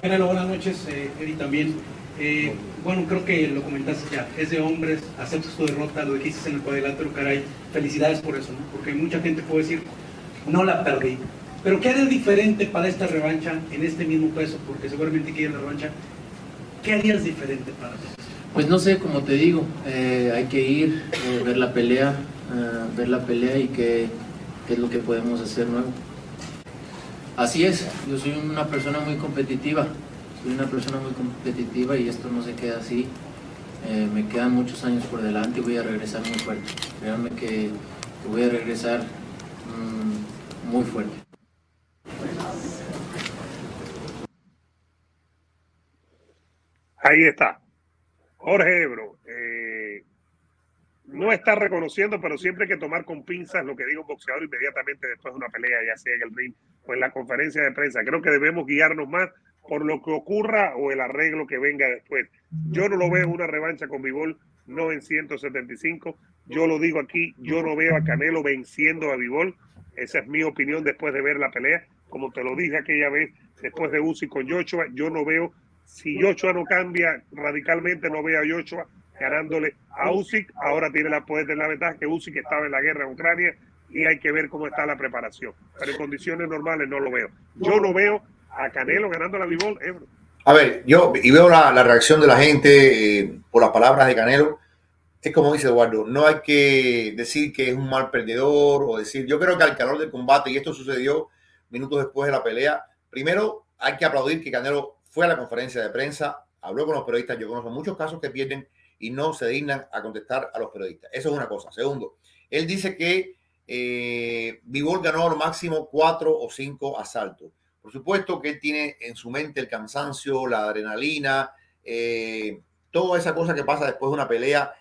Canelo, buenas noches, eh, también. Eh, bueno, creo que lo comentaste ya, es de hombres, aceptas tu derrota, lo dijiste en el cuadrilátero, caray, felicidades por eso, porque mucha gente puede decir, no la perdí. Pero ¿qué harías diferente para esta revancha en este mismo peso? Porque seguramente quieres la revancha. ¿Qué harías diferente para eso? Pues no sé, como te digo, eh, hay que ir, eh, ver la pelea, uh, ver la pelea y qué, es lo que podemos hacer nuevo. Así es, yo soy una persona muy competitiva, soy una persona muy competitiva y esto no se queda así. Eh, me quedan muchos años por delante y voy a regresar muy fuerte. Créanme que, voy a regresar mmm, muy fuerte. Ahí está. Jorge Ebro, eh, no está reconociendo, pero siempre hay que tomar con pinzas lo que diga un boxeador inmediatamente después de una pelea, ya sea en el ring o en la conferencia de prensa. Creo que debemos guiarnos más por lo que ocurra o el arreglo que venga después. Yo no lo veo una revancha con Vivol, no en 175. Yo lo digo aquí, yo no veo a Canelo venciendo a Vivol. Esa es mi opinión después de ver la pelea. Como te lo dije aquella vez, después de Uzi con Joshua, yo no veo, si Joshua no cambia radicalmente, no veo a Joshua ganándole a Usyk. Ahora tiene la, puede tener la ventaja que Usyk estaba en la guerra en Ucrania y hay que ver cómo está la preparación. Pero en condiciones normales no lo veo. Yo no veo a Canelo ganando la Bivol. Eh, a ver, yo y veo la, la reacción de la gente eh, por las palabras de Canelo. Es como dice Eduardo, no hay que decir que es un mal perdedor o decir, yo creo que al calor del combate, y esto sucedió minutos después de la pelea, primero hay que aplaudir que Canelo fue a la conferencia de prensa, habló con los periodistas, yo conozco muchos casos que pierden y no se dignan a contestar a los periodistas. Eso es una cosa. Segundo, él dice que eh, ganó al máximo cuatro o cinco asaltos. Por supuesto que él tiene en su mente el cansancio, la adrenalina, eh, toda esa cosa que pasa después de una pelea.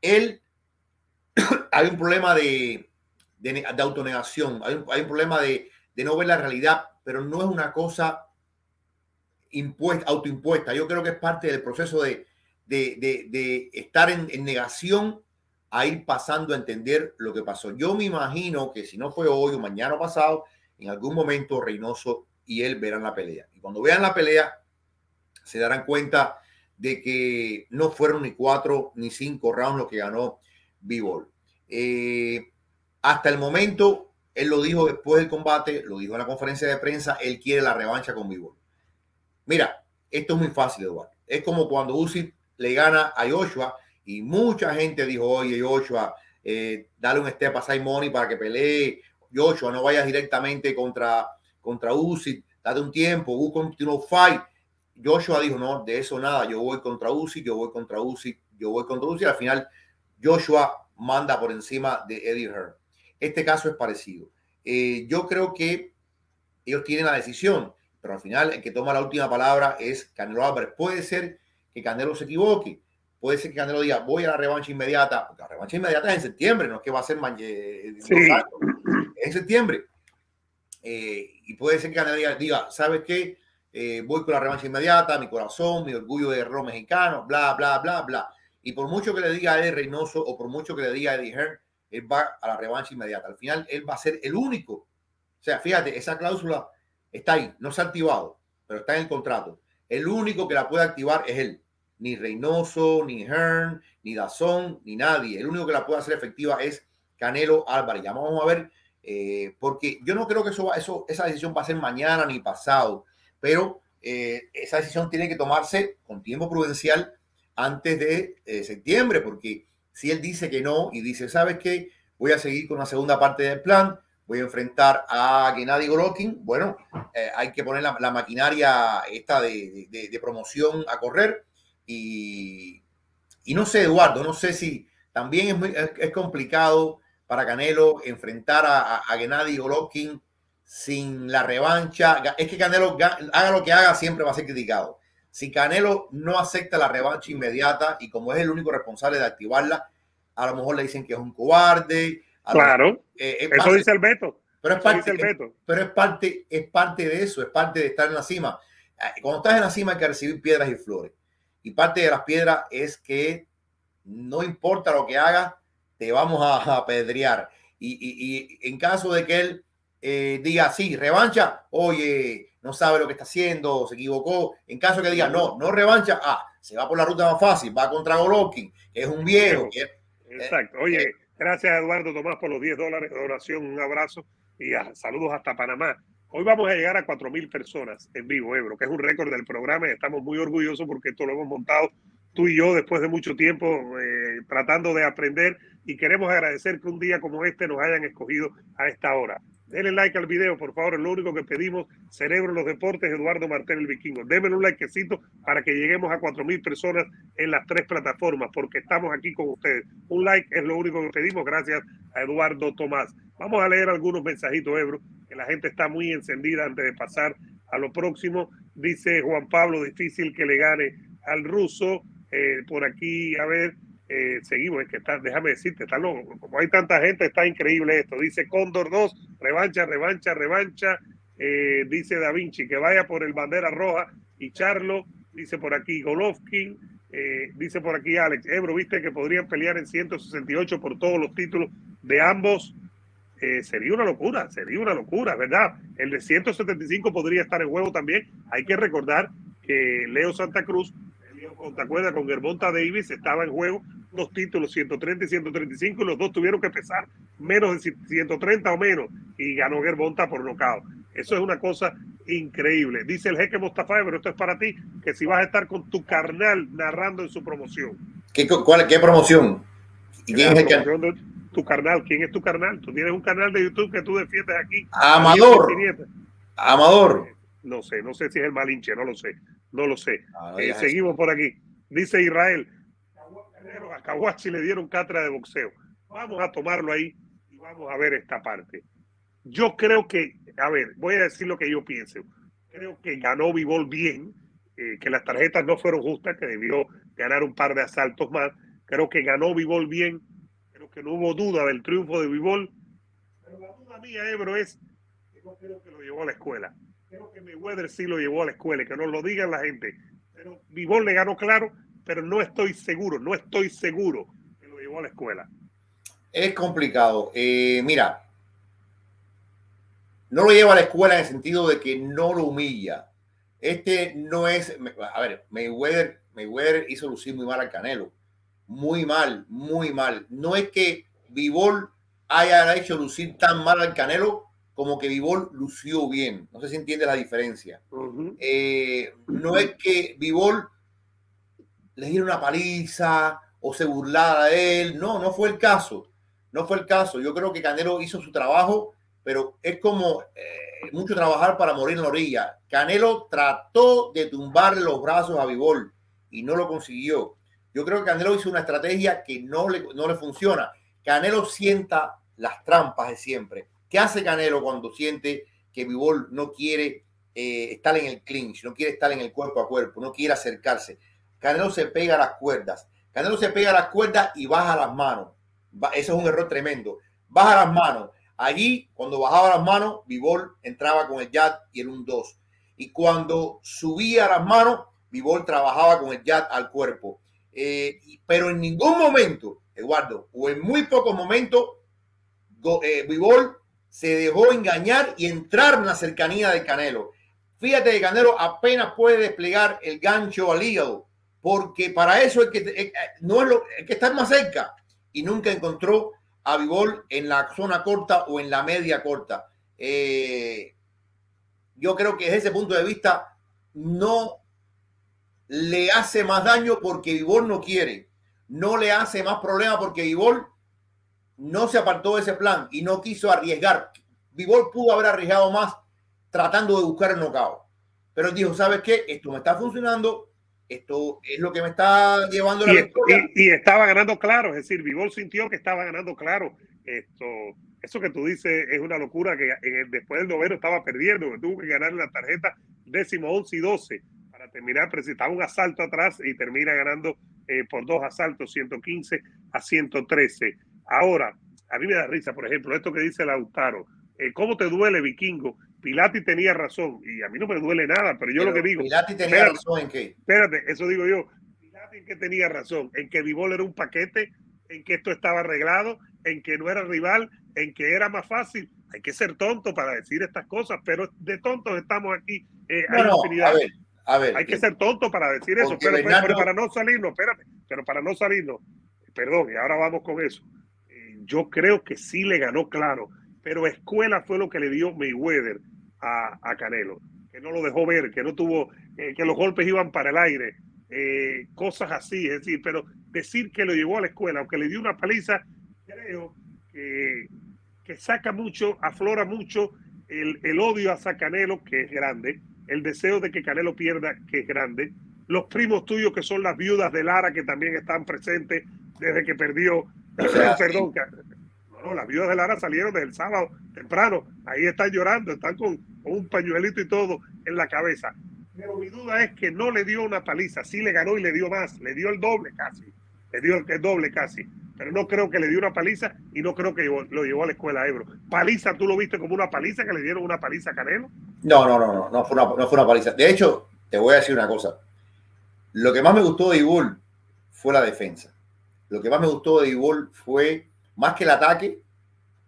Él, hay un problema de, de, de autonegación, hay un, hay un problema de, de, no ver la realidad, pero no es una cosa impuesta, autoimpuesta. Yo creo que es parte del proceso de, de, de, estar en, en, negación a ir pasando a entender lo que pasó. Yo me imagino que si no fue hoy o mañana o pasado, en algún momento Reynoso y él verán la pelea. Y cuando vean la pelea, se darán cuenta de que no fueron ni cuatro ni cinco rounds lo que ganó Bivol. Eh, hasta el momento, él lo dijo después del combate, lo dijo en la conferencia de prensa, él quiere la revancha con Bivol. Mira, esto es muy fácil, Eduardo. Es como cuando Usyk le gana a Joshua y mucha gente dijo, oye, Joshua, eh, dale un step a Simoni para que pelee. Joshua, no vayas directamente contra, contra Usyk, date un tiempo, busca un fight. Joshua dijo, no, de eso nada, yo voy contra Usyk, yo voy contra Usyk, yo voy contra Usyk. Al final, Joshua manda por encima de Eddie Hearn. Este caso es parecido. Eh, yo creo que ellos tienen la decisión, pero al final el que toma la última palabra es Canelo Álvarez. Puede ser que Canelo se equivoque. Puede ser que Canelo diga, voy a la revancha inmediata. Porque la revancha inmediata es en septiembre, no es que va a ser eh, sí. en septiembre. Eh, y puede ser que Canelo diga, diga ¿sabes qué? Eh, voy con la revancha inmediata, mi corazón, mi orgullo de error mexicano, bla, bla, bla, bla. Y por mucho que le diga a Eddie Reynoso o por mucho que le diga a Eddie Hearn, él va a la revancha inmediata. Al final, él va a ser el único. O sea, fíjate, esa cláusula está ahí, no se ha activado, pero está en el contrato. El único que la puede activar es él ni Reynoso, ni Hearn, ni Dazón, ni nadie. El único que la puede hacer efectiva es Canelo Álvarez. Ya vamos a ver, eh, porque yo no creo que eso, eso, esa decisión va a ser mañana ni pasado, pero eh, esa decisión tiene que tomarse con tiempo prudencial antes de eh, septiembre, porque si él dice que no y dice, ¿sabes qué? Voy a seguir con la segunda parte del plan, voy a enfrentar a Gennady Golovkin. Bueno, eh, hay que poner la, maquinaria esta de, promoción a correr. Y, no sé, Eduardo, no sé si también es, complicado para Canelo enfrentar a, a, Gennady Golovkin sin la revancha. Es que Canelo haga lo que haga, siempre va a ser criticado. Si Canelo no acepta la revancha inmediata y como es el único responsable de activarla, a lo mejor le dicen que es un cobarde, Claro, eh, eso dice el veto. Pero es, parte, pero es parte, es parte de eso, es parte de estar en la cima. Eh, cuando estás en la cima hay que recibir piedras y flores. Y parte de las piedras es que no importa lo que hagas, te vamos a apedrear. Y, en caso de que él eh, diga, sí, revancha, oye, no sabe lo que está haciendo, se equivocó. En caso que diga, no, no revancha, ah, se va por la ruta más fácil, va contra Golovkin, que es un viejo. Exacto. Oye, Gracias, Eduardo Tomás, por los 10 dólares de oración. Un abrazo y saludos hasta Panamá. Hoy vamos a llegar a 4.000 personas en vivo, Ebro, que es un récord del programa y estamos muy orgullosos porque esto lo hemos montado tú y yo después de mucho tiempo eh, tratando de aprender y queremos agradecer que un día como este nos hayan escogido a esta hora. Denle like al video, por favor, es lo único que pedimos. Cerebro los Deportes, Eduardo Martel, el Vikingo. Denme un likecito para que lleguemos a 4.000 personas en las tres plataformas, porque estamos aquí con ustedes. Un like es lo único que pedimos, gracias a Eduardo Tomás. Vamos a leer algunos mensajitos, Ebro, que la gente está muy encendida antes de pasar a lo próximo. Dice Juan Pablo, difícil que le gane al ruso. Eh, por aquí, a ver, eh, seguimos, es que está, déjame decirte, está loco, como hay tanta gente, está increíble esto. Dice Cóndor 2, revancha, revancha, revancha. Eh, dice Da Vinci que vaya por el bandera roja y Charlo, dice por aquí Golovkin, eh, dice por aquí Alex, Ebro, viste que podrían pelear en 168 por todos los títulos de ambos. sería una locura, sería una locura, ¿verdad? El de 175 podría estar en juego también. Hay que recordar que Leo Santa Cruz ¿te acuerdas? Con Germonta Davis estaba en juego dos títulos, 130 y 135, y los dos tuvieron que pesar menos de 130 o menos, y ganó Germonta por nocaut. Eso es una cosa increíble. Dice el jeque Mostafa, pero esto es para ti, que si vas a estar con tu carnal narrando en su promoción. ¿Qué, cuál, qué promoción? quién es tu carnal, ¿quién es tu carnal? Tú tienes un canal de YouTube que tú defiendes aquí. Amador. Amador. No sé, no sé si es el Malinche, no lo sé. No lo sé. Eh, seguimos por aquí. Dice Israel, a Kawachi le dieron catra de boxeo. Vamos a tomarlo ahí y vamos a ver esta parte. Yo creo que, a ver, voy a decir lo que yo pienso. Creo que ganó Vivol bien, eh, que las tarjetas no fueron justas, que debió ganar un par de asaltos más. Creo que ganó Vivol bien. Creo que no hubo duda del triunfo de Vivol. Pero la duda mía, Ebro, es que no creo que lo llevó a la escuela. Creo que Mayweather sí lo llevó a la escuela que nos lo digan la gente. Pero Vivol le ganó claro, pero no estoy seguro, no estoy seguro que lo llevó a la escuela. Es complicado. Eh, mira, no lo lleva a la escuela en el sentido de que no lo humilla. Este no es, a ver, Mayweather, Mayweather hizo lucir muy mal al Canelo. Muy mal, muy mal. No es que Vivol haya hecho lucir tan mal al Canelo, como que Vivol lució bien. No sé si entiende la diferencia. Eh, no es que Vivol le diera una paliza o se burlara de él. No, no fue el caso. No fue el caso. Yo creo que Canelo hizo su trabajo, pero es como eh, mucho trabajar para morir en la orilla. Canelo trató de tumbarle los brazos a Vivol y no lo consiguió. Yo creo que Canelo hizo una estrategia que no le, no le funciona. Canelo sienta las trampas de siempre ¿Qué hace Canelo cuando siente que Vivol no quiere eh, estar en el clinch, no quiere estar en el cuerpo a cuerpo, no quiere acercarse? Canelo se pega las cuerdas. Canelo se pega las cuerdas y baja las manos. Eso es un error tremendo. Baja las manos. Allí, cuando bajaba las manos, Vivol entraba con el jab y el 1-2. Y cuando subía las manos, Vivol trabajaba con el jab al cuerpo. Eh, pero en ningún momento, Eduardo, o en muy pocos momentos, eh, Vivol se dejó engañar y entrar en la cercanía del Canelo. Fíjate que Canelo apenas puede desplegar el gancho al hígado, porque para eso es que eh, eh, no es lo que estar más cerca y nunca encontró a Vivol en la zona corta o en la media corta. Eh, yo creo que desde ese punto de vista no le hace más daño porque Vivol no quiere, no le hace más problema porque Vivol no se apartó de ese plan y no quiso arriesgar. Vivol pudo haber arriesgado más tratando de buscar el knockout. Pero él dijo, ¿sabes qué? Esto me está funcionando, esto es lo que me está llevando a la Y, victoria. y- y estaba ganando claro, es decir, Vivol sintió que estaba ganando claro. Esto, eso que tú dices es una locura que en el- después del noveno estaba perdiendo, que tuvo que ganar la tarjeta décimo, once y doce para terminar, presentaba un asalto atrás y termina ganando eh, por dos asaltos, 115 a 113. Ahora, a mí me da risa, por ejemplo, esto que dice Lautaro. Eh, ¿Cómo te duele, vikingo? Pilati tenía razón y a mí no me duele nada, pero yo lo que digo, Pilati tenía Espérate. razón en que espérate, eso digo yo. Pilati en que tenía razón, en que Vivol era un paquete, en que esto estaba arreglado, en que no era rival, en que era más fácil. Hay que ser tonto para decir estas cosas, pero de tontos estamos aquí. eh, hay No, infinidad. a ver, a ver. Hay que ser tonto para decir eso, pero, pero- Bernardo- pero para no salirnos, espérate, pero para no salirnos, perdón, y ahora vamos con eso. Yo creo que sí le ganó claro, pero escuela fue lo que le dio Mayweather a, a Canelo, que no lo dejó ver, que no tuvo, eh, que los golpes iban para el aire, eh, cosas así, es decir, pero decir que lo llevó a la escuela, aunque le dio una paliza, creo que, que saca mucho, aflora mucho el, el odio hacia Canelo, que es grande, el deseo de que Canelo pierda, que es grande, los primos tuyos que son las viudas de Lara, que también están presentes desde que perdió, O sea, perdón, que- no, no, las viudas de Lara salieron desde el sábado temprano, ahí están llorando, están con, con un pañuelito y todo en la cabeza. Pero mi duda es que no le dio una paliza, sí le ganó y le dio más, le dio el doble casi, le dio el doble casi, pero no creo que le dio una paliza y no creo que llevó- lo llevó a la escuela Ebro. Paliza, ¿tú lo viste como una paliza que le dieron una paliza a Canelo? No, no, no, no, no fue una, no fue una paliza. De hecho, te voy a decir una cosa. Lo que más me gustó de Ibol fue la defensa. Lo que más me gustó de Ibol fue, más que el ataque,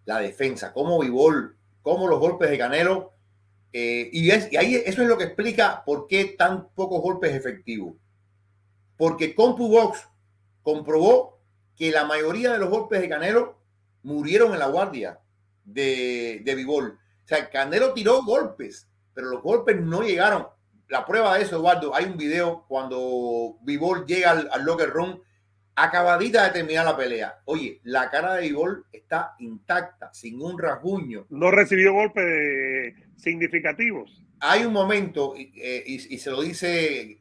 la defensa. Cómo Ibol, cómo los golpes de Canelo. eh, y, es- y ahí eso es lo que explica por qué tan pocos golpes efectivos. Porque CompuBox comprobó que la mayoría de los golpes de Canelo murieron en la guardia de, de. O sea, Canelo tiró golpes, pero los golpes no llegaron. La prueba de eso, Eduardo, hay un video cuando Bivol llega al, al locker room, acabadita de terminar la pelea. Oye, la cara de Bivol está intacta, sin un rasguño. No recibió golpes significativos. Hay un momento, y, eh, y- y se lo dice,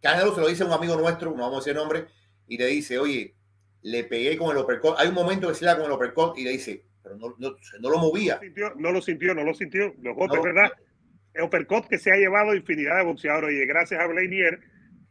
Canelo se lo dice a un amigo nuestro, no vamos a decir nombre, y le dice, oye, le pegué con el uppercut. Hay un momento que se le da con el uppercut y le dice, pero no, no, no lo movía. sintió, no lo sintió, no lo sintió. Los golpes, No. ¿verdad? El uppercut que se ha llevado infinidad de boxeadores. Y gracias a Blainier,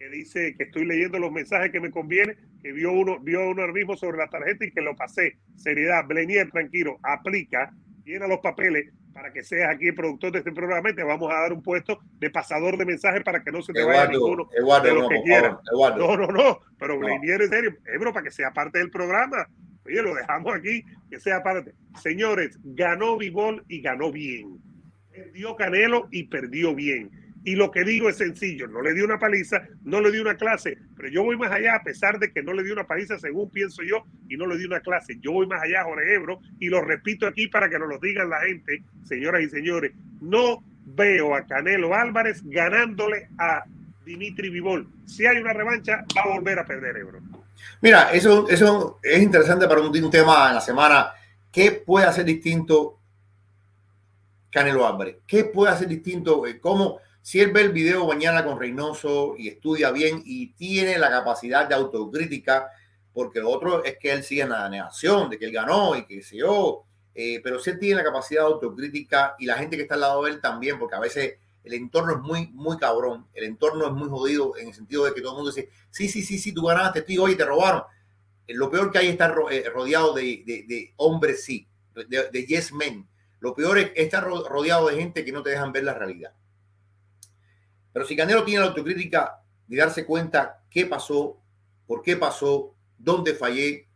que dice que estoy leyendo los mensajes que me conviene, que vio uno, vio uno ahora mismo sobre la tarjeta y que lo pasé. Seriedad, Blainier, tranquilo, aplica, llena los papeles para que seas aquí el productor de este programa y te vamos a dar un puesto de pasador de mensajes para que no se te vaya ninguno. Eduardo, de lo no, que por quiera. favor, Eduardo. No, no, no, pero No. Blainier, en serio, Ebro, para que sea parte del programa. Oye, lo dejamos aquí, que sea parte. Señores, ganó Vivol y ganó bien. Perdió Canelo y perdió bien. Y lo que digo es sencillo, no le dio una paliza, no le dio una clase, pero yo voy más allá, a pesar de que no le dio una paliza según pienso yo, y no le dio una clase. Yo voy más allá, Jorge Ebro, y lo repito aquí para que nos lo digan la gente, señoras y señores, no veo a Canelo Álvarez ganándole a Dimitri Vivol. Si hay una revancha, va a volver a perder Ebro. Mira, eso, eso es interesante para un, un tema en la semana. ¿Qué puede hacer distinto Canelo Álvarez? ¿Qué puede hacer distinto? Eh, ¿Cómo? Si él ve el video mañana con Reynoso y estudia bien y tiene la capacidad de autocrítica, porque lo otro es que él sigue en la negación de que él ganó y que se yo, eh, pero si él tiene la capacidad de autocrítica y la gente que está al lado de él también, porque a veces el entorno es muy, muy cabrón, el entorno es muy jodido en el sentido de que todo el mundo dice, sí, sí, sí, sí, tú ganaste, tío, oye, te robaron. Eh, Lo peor que hay es estar eh, rodeado de, de- hombres sí, de, de yes men. Lo peor es estar ro- rodeado de gente que no te dejan ver la realidad. Pero si Canelo tiene la autocrítica de darse cuenta qué pasó, por qué pasó, dónde fallé,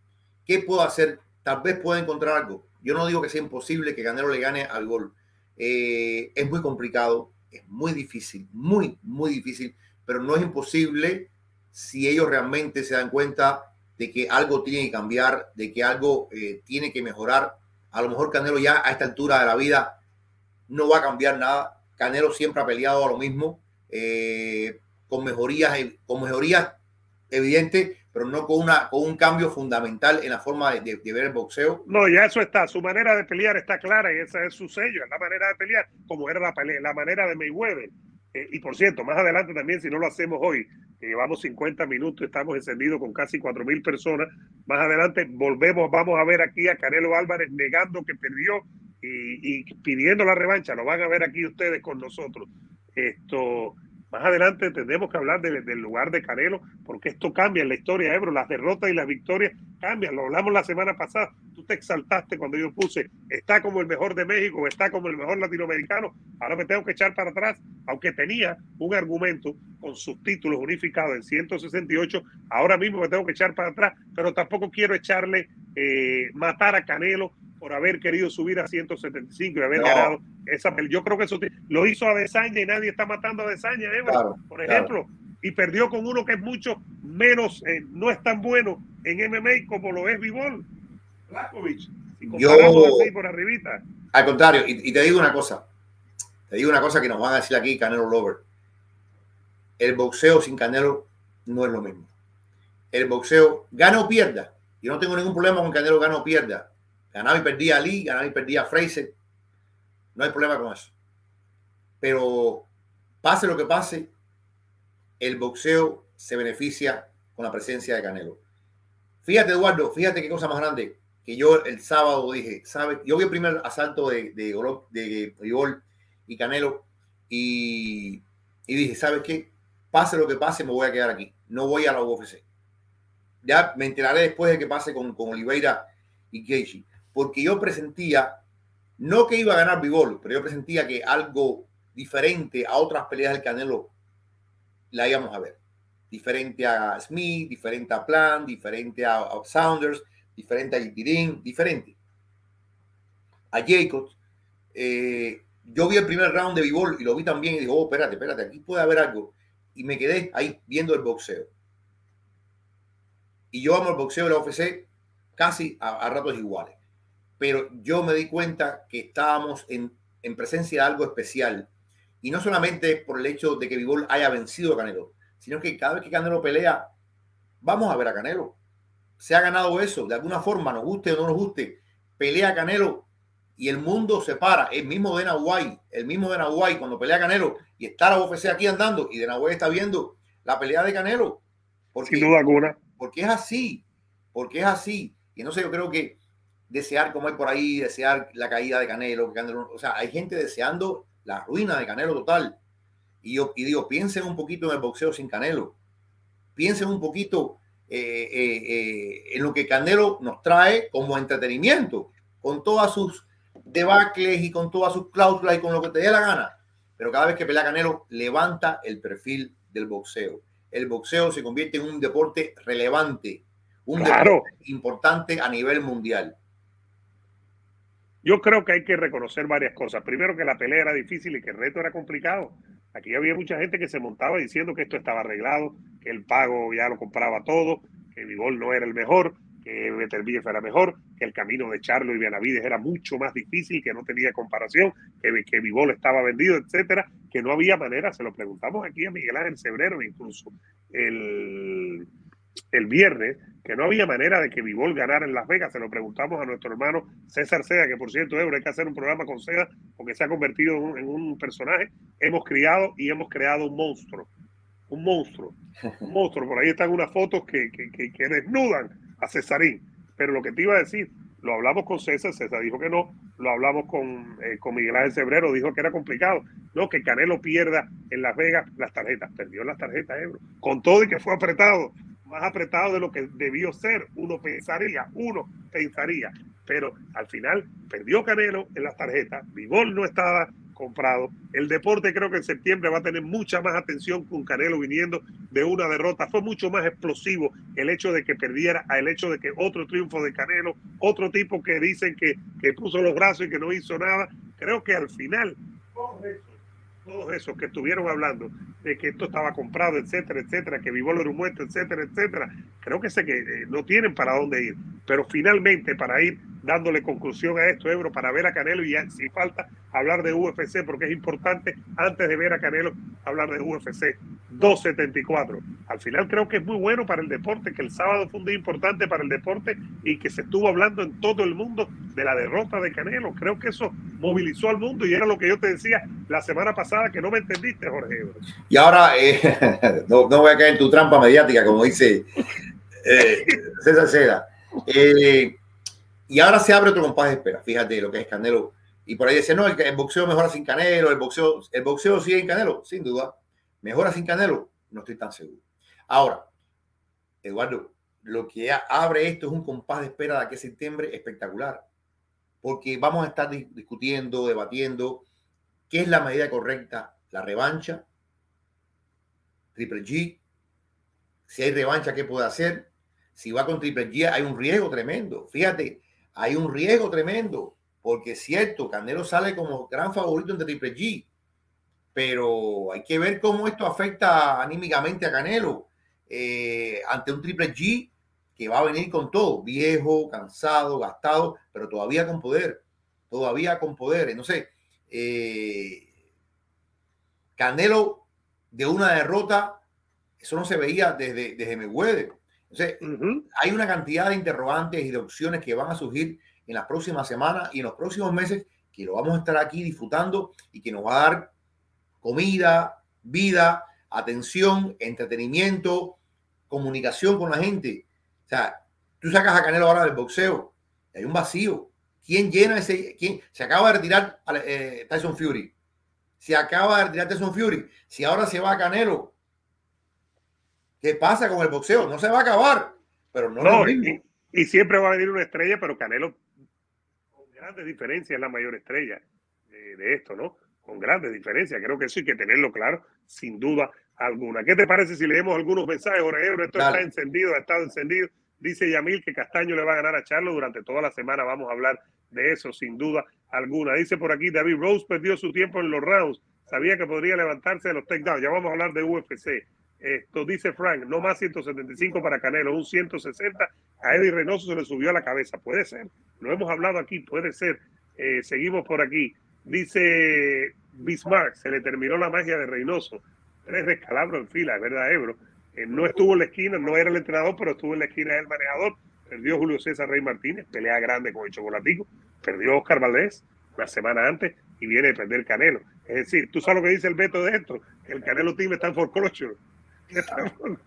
qué puedo hacer, tal vez pueda encontrar algo. Yo no digo que sea imposible que Canelo le gane al gol. Eh, es muy complicado, es muy difícil, muy, muy difícil, pero no es imposible si ellos realmente se dan cuenta de que algo tiene que cambiar, de que algo eh, tiene que mejorar. A lo mejor Canelo ya a esta altura de la vida no va a cambiar nada. Canelo siempre ha peleado a lo mismo, eh, con mejorías, con mejorías evidentes, pero no con, una, con un cambio fundamental en la forma de, ver el boxeo. No, ya eso está. Su manera de pelear está clara y ese es su sello, es la manera de pelear, como era la, pelea, la manera de Mayweather. Eh, y por cierto, más adelante también, si no lo hacemos hoy, que llevamos 50 minutos, estamos encendidos con casi 4.000 personas, más adelante volvemos, vamos a ver aquí a Canelo Álvarez negando que perdió y, y pidiendo la revancha. Lo van a ver aquí ustedes con nosotros. Esto, más adelante tendremos que hablar del lugar de Canelo, porque esto cambia en la historia, Ebro. Las derrotas y las victorias cambian. Lo hablamos la semana pasada. Tú te exaltaste cuando yo puse, está como el mejor de México, está como el mejor latinoamericano. Ahora me tengo que echar para atrás, aunque tenía un argumento con sus títulos unificados en 168. Ahora mismo me tengo que echar para atrás, pero tampoco quiero echarle, eh, matar a Canelo por haber querido subir a 175 y haber ganado esa Yo creo que eso lo hizo a Desaña y nadie está matando a Desaña, ¿eh? por ejemplo, y perdió con uno que es mucho menos, eh, no es tan bueno en MMA como lo es Vivol. Yo, por arribita. Al contrario, y, te digo una cosa, te digo una cosa que nos van a decir aquí Canelo Lover. El boxeo sin Canelo no es lo mismo. El boxeo gana o pierda. Yo no tengo ningún problema con Canelo gana o pierda Ganaba y perdía a Lee, ganaba y perdía a Fraser. No hay problema con eso. Pero pase lo que pase, el boxeo se beneficia con la presencia de Canelo. Fíjate, Eduardo, fíjate qué cosa más grande. Que yo el sábado dije, ¿sabes? Yo vi el primer asalto de, de, y Canelo y, dije, ¿sabes qué? Pase lo que pase, me voy a quedar aquí. No voy a la UFC. Ya me enteraré después de que pase con, Oliveira y Gaethje porque yo presentía, no que iba a ganar Bivol, pero yo presentía que algo diferente a otras peleas del Canelo la íbamos a ver. Diferente a Smith, diferente a Plan, diferente a, Saunders, diferente a Yipirin, diferente. A Jacobs. Eh, yo vi el primer round de Bivol y lo vi también y digo, oh, espérate, espérate, aquí puede haber algo. Y me quedé ahí viendo el boxeo. Y yo amo el boxeo de la UFC casi a ratos iguales pero yo me di cuenta que estábamos en, presencia de algo especial. Y no solamente por el hecho de que Vivol haya vencido a Canelo, sino que cada vez que Canelo pelea, vamos a ver a Canelo. Se ha ganado eso, de alguna forma, nos guste o no nos guste, pelea Canelo y el mundo se para. El mismo de Nahuay, el mismo de Nahuay, cuando pelea Canelo y está la UFC aquí andando y de Nahuay está viendo la pelea de Canelo. Porque, Sin duda alguna. Porque es así, porque es así. Y no sé, yo creo que desear, como hay por ahí, desear la caída de Canelo, o sea, hay gente deseando la ruina de Canelo total. Y yo y digo, piensen un poquito en el boxeo sin Canelo. Piensen un poquito eh, eh, eh, en lo que Canelo nos trae como entretenimiento, con todas sus debacles y con todas sus cláusulas y con lo que te dé la gana. Pero cada vez que pelea Canelo, levanta el perfil del boxeo. El boxeo se convierte en un deporte relevante, un deporte importante a nivel mundial. Yo creo que hay que reconocer varias cosas. Primero, que la pelea era difícil y que el reto era complicado. Aquí había mucha gente que se montaba diciendo que esto estaba arreglado, que el pago ya lo compraba todo, que Vivol no era el mejor, que Beterbiev era mejor, que el camino de Charlo y Benavides era mucho más difícil, que no tenía comparación, que, que Vivol estaba vendido, etcétera, que no había manera. Se lo preguntamos aquí a Miguel Ángel Cebrero, incluso el, el viernes, que no había manera de que Vivol ganara en Las Vegas. Se lo preguntamos a nuestro hermano César Seda, que por cierto, Euro, hay que hacer un programa con Seda porque se ha convertido en un, personaje. Hemos criado y hemos creado un monstruo. Un monstruo. Un monstruo. Por ahí están unas fotos que, que, desnudan a Cesarín. Pero lo que te iba a decir, lo hablamos con César, César dijo que no, lo hablamos con, eh, con Miguel Ángel Cebrero, dijo que era complicado, no, que Canelo pierda en Las Vegas las tarjetas, perdió las tarjetas, Ebro, con todo y que fue apretado, más apretado de lo que debió ser, uno pensaría, uno pensaría, pero al final perdió Canelo en las tarjetas, Vivol no estaba comprado, el deporte creo que en septiembre va a tener mucha más atención con Canelo viniendo de una derrota, fue mucho más explosivo el hecho de que perdiera, el hecho de que otro triunfo de Canelo, otro tipo que dicen que, que puso los brazos y que no hizo nada, creo que al final todos esos que estuvieron hablando de que esto estaba comprado, etcétera, etcétera, que vivo era un muerto, etcétera, etcétera, creo que sé que eh, no tienen para dónde ir. Pero finalmente, para ir dándole conclusión a esto, Ebro, para ver a Canelo, y si falta hablar de UFC, porque es importante, antes de ver a Canelo, hablar de UFC. 274. Al final creo que es muy bueno para el deporte, que el sábado fue un día importante para el deporte y que se estuvo hablando en todo el mundo de la derrota de Canelo. Creo que eso movilizó al mundo y era lo que yo te decía la semana pasada que no me entendiste, Jorge. Y ahora eh, no, voy a caer en tu trampa mediática, como dice eh, César Seda. Y ahora se abre otro compás de espera. Fíjate lo que es Canelo. Y por ahí dice, no, el, el boxeo mejora sin Canelo, el boxeo, el boxeo sigue en Canelo, sin duda ¿Mejora sin Canelo? No estoy tan seguro. Ahora, Eduardo, lo que abre esto es un compás de espera de aquí a septiembre espectacular, porque vamos a estar discutiendo, debatiendo qué es la medida correcta, la revancha, Triple G, si hay revancha, ¿qué puede hacer? Si va con Triple G, hay un riesgo tremendo. Fíjate, hay un riesgo tremendo, porque es cierto, Canelo sale como gran favorito entre Triple G, pero hay que ver cómo esto afecta anímicamente a Canelo eh, ante un Triple G que va a venir con todo, viejo, cansado, gastado, pero todavía con poder, todavía con poder. Entonces, eh, Canelo de una derrota, eso no se veía desde, desde Mayweather. Entonces, hay una cantidad de interrogantes y de opciones que van a surgir en las próximas semanas y en los próximos meses que lo vamos a estar aquí disfrutando y que nos va a dar comida, vida, atención, entretenimiento, comunicación con la gente. O sea, tú sacas a Canelo ahora del boxeo, hay un vacío. ¿Quién llena ese? ¿Quién? Se acaba de retirar eh, Tyson Fury. Se acaba de retirar Tyson Fury. Si ahora se va a Canelo, ¿qué pasa con el boxeo? No se va a acabar. Pero no, no y, y, siempre va a venir una estrella, pero Canelo, con grandes diferencias, es la mayor estrella de esto, ¿no? con grandes diferencias. Creo que eso hay que tenerlo claro, sin duda alguna. ¿Qué te parece si leemos algunos mensajes, Jorge Esto está encendido, ha estado encendido. Dice Yamil que Castaño le va a ganar a Charlo durante toda la semana. Vamos a hablar de eso, sin duda alguna. Dice por aquí, David Rose perdió su tiempo en los rounds. Sabía que podría levantarse de los takedowns. Ya vamos a hablar de UFC. Esto dice Frank, no más 175 para Canelo, un 160 a Eddie Reynoso se le subió a la cabeza. Puede ser, lo hemos hablado aquí, puede ser. Eh, seguimos por aquí. Dice Bismarck, se le terminó la magia de Reynoso. Tres descalabros en fila, es verdad, Ebro. Eh, no estuvo en la esquina, no era el entrenador, pero estuvo en la esquina del manejador. Perdió Julio César Rey Martínez, pelea grande con el chocolatico. Perdió Oscar Valdés una semana antes y viene a perder Canelo. Es decir, tú sabes lo que dice el veto de esto, el Canelo Team está en foreclosure.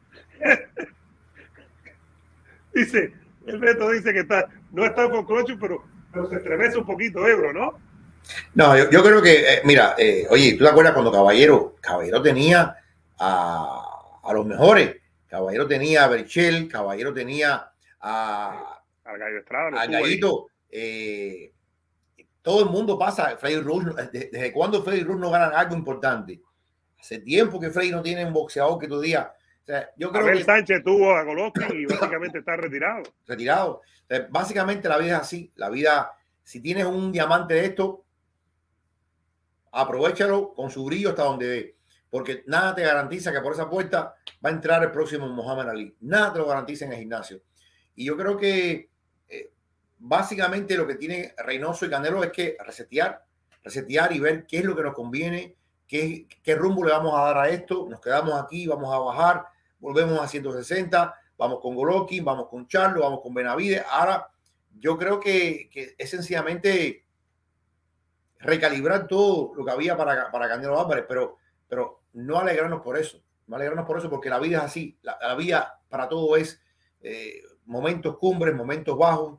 dice, el veto dice que está, no está en foreclosure, pero, pero se estremece un poquito, Ebro, ¿no? No, yo, creo que, eh, mira, eh, oye, ¿tú te acuerdas cuando Caballero, Caballero tenía a, los mejores? Caballero tenía a Berchel, Caballero tenía a, al Gallo Estrada, al Gallito. Eh, todo el mundo pasa, Freddy Rush, ¿desde cuándo Freddy Rush no gana algo importante? Hace tiempo que Freddy no tiene un boxeador que tú digas. O sea, yo creo Abel Sánchez tuvo a Golovkin y básicamente está retirado. Retirado. básicamente la vida es así. La vida, si tienes un diamante de esto, aprovechalo con su brillo hasta donde porque nada te garantiza que por esa puerta va a entrar el próximo Muhammad Ali. Nada te lo garantiza en el gimnasio. Y yo creo que eh, básicamente lo que tiene Reynoso y Canelo es que resetear, resetear y ver qué es lo que nos conviene, qué, qué rumbo le vamos a dar a esto. Nos quedamos aquí, vamos a bajar, volvemos a 160, vamos con Golokin, vamos con Charlo, vamos con Benavides. Ahora, yo creo que, que es sencillamente recalibrar todo lo que había para, para Canelo Álvarez, pero, pero no alegrarnos por eso, no alegrarnos por eso, porque la vida es así, la, vida para todo es eh, momentos cumbres, momentos bajos.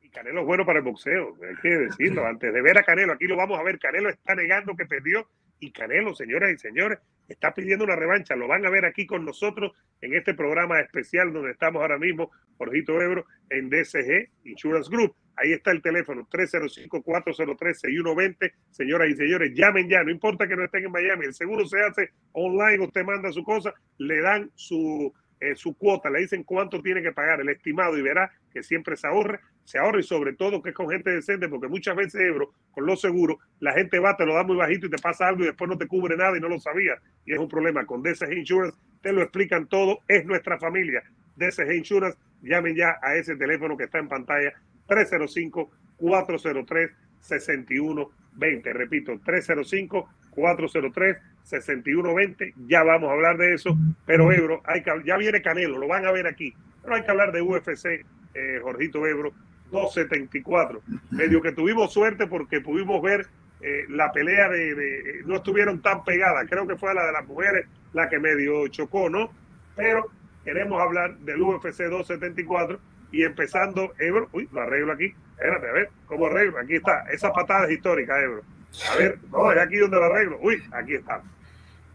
Y Canelo es bueno para el boxeo, hay que decirlo, antes de ver a Canelo, aquí lo vamos a ver, Canelo está negando que perdió y Canelo, señoras y señores, está pidiendo una revancha, lo van a ver aquí con nosotros en este programa especial donde estamos ahora mismo, Jorgito Ebro, en DSG Insurance Group. Ahí está el teléfono, 305-403-6120. Señoras y señores, llamen ya, no importa que no estén en Miami, el seguro se hace online, usted manda su cosa, le dan su, eh, su cuota, le dicen cuánto tiene que pagar, el estimado, y verá que siempre se ahorra, se ahorra y sobre todo que es con gente decente, porque muchas veces, Ebro, con los seguros, la gente va, te lo da muy bajito y te pasa algo y después no te cubre nada y no lo sabía. Y es un problema. Con DSG Insurance te lo explican todo, es nuestra familia. DSG Insurance, llamen ya a ese teléfono que está en pantalla 305-403-6120. Repito, 403-6120. Ya vamos a hablar de eso, pero Ebro, hay que, ya viene Canelo, lo van a ver aquí, pero hay que hablar de UFC, eh, Jorgito Ebro, 274. Medio que tuvimos suerte porque pudimos ver eh, la pelea de, de, no estuvieron tan pegadas, creo que fue la de las mujeres la que medio chocó, ¿no? Pero queremos hablar del UFC 274 y empezando, Ebro, uy, lo arreglo aquí, espérate, a ver, ¿cómo arreglo? Aquí está, esa patada es histórica, Ebro. A ver, no, es aquí donde lo arreglo, uy, aquí está.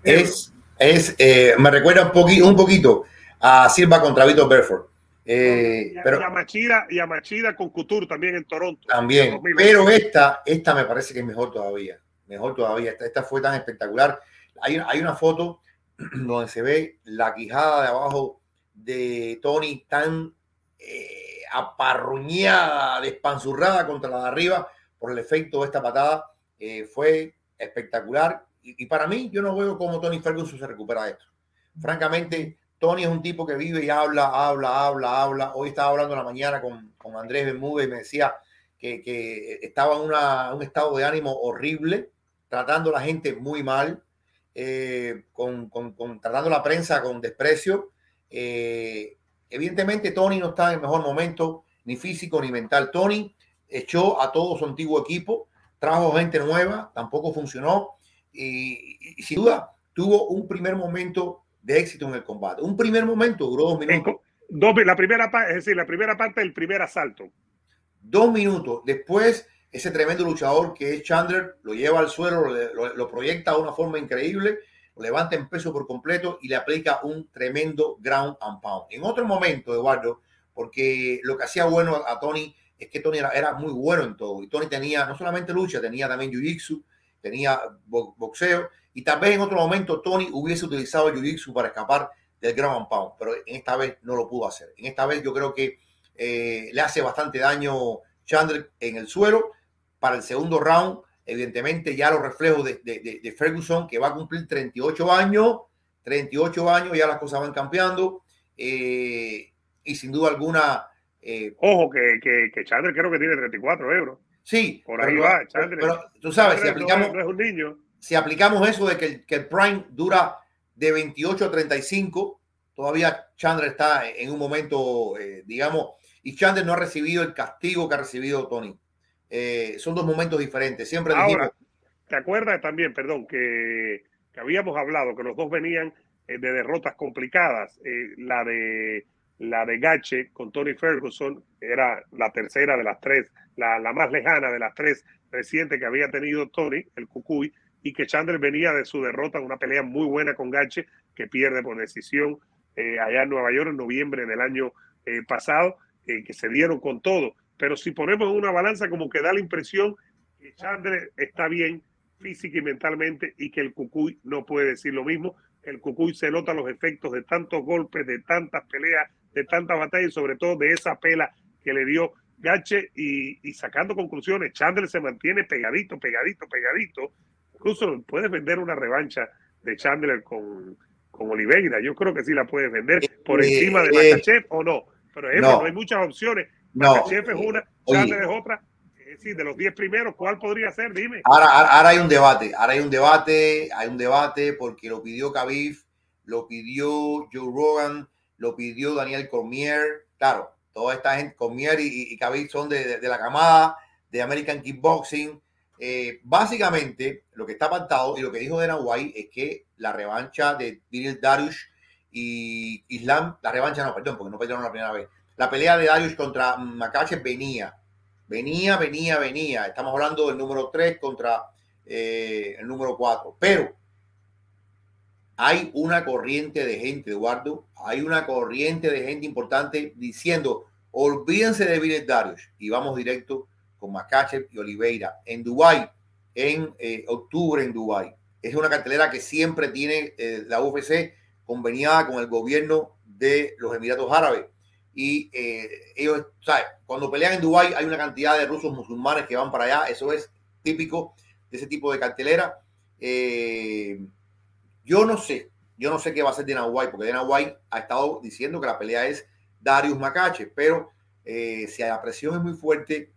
Es, es eh, me recuerda un, un poquito a Silva contra Vito Berford. Eh, y, a, pero, y, a Machida, y a Machida con Couture también en Toronto. También, pero esta, esta me parece que es mejor todavía, mejor todavía, esta, esta fue tan espectacular. Hay, hay una foto donde se ve la quijada de abajo de Tony tan eh, aparruñada, despanzurrada contra la de arriba por el efecto de esta patada. Eh, fue espectacular. Y, y, para mí, yo no veo cómo Tony Ferguson se recupera de esto. Francamente, Tony es un tipo que vive y habla, habla, habla, habla. Hoy estaba hablando en la mañana con, con Andrés Bermúdez y me decía que, que estaba en una, un estado de ánimo horrible, tratando a la gente muy mal, eh, con, con, con, tratando la prensa con desprecio. Eh, evidentemente, Tony no está en el mejor momento, ni físico ni mental. Tony echó a todo su antiguo equipo, trajo gente nueva, tampoco funcionó. Y, y sin duda, tuvo un primer momento de éxito en el combate. Un primer momento duró dos minutos. Dos, la primera es decir, la primera parte del primer asalto. Dos minutos. Después, ese tremendo luchador que es Chandler lo lleva al suelo, lo, lo, proyecta de una forma increíble, lo levanta en peso por completo y le aplica un tremendo ground and pound. En otro momento, Eduardo, porque lo que hacía bueno a Tony es que Tony era, era muy bueno en todo. Y Tony tenía no solamente lucha, tenía también jiu-jitsu, tenía boxeo y tal vez en otro momento Tony hubiese utilizado Jiu-Jitsu para escapar del ground and pound, pero en esta vez no lo pudo hacer. En esta vez yo creo que eh, le hace bastante daño Chandler en el suelo. Para el segundo round, evidentemente ya los reflejos de, de, de, Ferguson, que va a cumplir 38 años, 38 años, ya las cosas van cambiando. Eh, y sin duda alguna... Eh, Ojo, que, que, que, Chandler creo que tiene 34 euros. Sí, por ahí pero, va, Chandler. Pero, tú sabes, Chandler si aplicamos... No, no es un niño si aplicamos eso de que el, que el Prime dura de 28 a 35, todavía Chandler está en un momento, eh, digamos, y Chandler no ha recibido el castigo que ha recibido Tony. Eh, son dos momentos diferentes. Siempre Ahora, dijimos. ¿Te acuerdas también, perdón, que, que, habíamos hablado que los dos venían eh, de derrotas complicadas? La de la de Gache con Tony Ferguson era la tercera de las tres, la, la más lejana de las tres recientes que había tenido Tony, el Cucuy, y que Chandler venía de su derrota en una pelea muy buena con Gache, que pierde por decisión eh, allá en Nueva York en noviembre del año eh, pasado, eh, que se dieron con todo. Pero si ponemos una balanza, como que da la impresión que Chandler está bien física y mentalmente y que el Cucuy no puede decir lo mismo. El Cucuy se nota los efectos de tantos golpes, de tantas peleas, de tantas batallas y sobre todo de esa pela que le dio Gache y sacando conclusiones. Chandler se mantiene pegadito, pegadito, pegadito Incluso puedes vender una revancha de Chandler con, con Oliveira. Yo creo que sí la puedes vender por eh, encima de eh, Makachev o no. Pero es, no. no. hay muchas opciones. Makachev no. es una, Chandler es otra. Es decir, de los 10 primeros, ¿cuál podría ser? Dime. Ahora, ahora hay un debate. Ahora hay un debate. Hay un debate porque lo pidió Khabib, lo pidió Joe Rogan, lo pidió Daniel Cormier. Claro, toda esta gente, Cormier y, y Khabib son de, de, de la camada de American Kickboxing eh, básicamente, lo que está pactado y lo que dijo Dana White es que la revancha de Billy Darius y Islam, la revancha no, perdón, porque no pelearon la primera vez. La pelea de Darius contra Makachev venía, venía, venía, venía. Estamos hablando del número 3 contra eh, el número 4. Pero hay una corriente de gente, Eduardo, hay una corriente de gente importante diciendo, olvídense de Billy Darius y vamos directo con Makachev y Oliveira en Dubai en eh, octubre en Dubai. Es una cartelera que siempre tiene eh, la UFC conveniada con el gobierno de los Emiratos Árabes. Y eh, ellos, ¿sabes? Cuando pelean en Dubai hay una cantidad de rusos musulmanes que van para allá. Eso es típico de ese tipo de cartelera. Yo no sé, yo no sé qué va a hacer Dana White, porque Dana White ha estado diciendo que la pelea es Darius Makachev, pero si la presión es muy fuerte,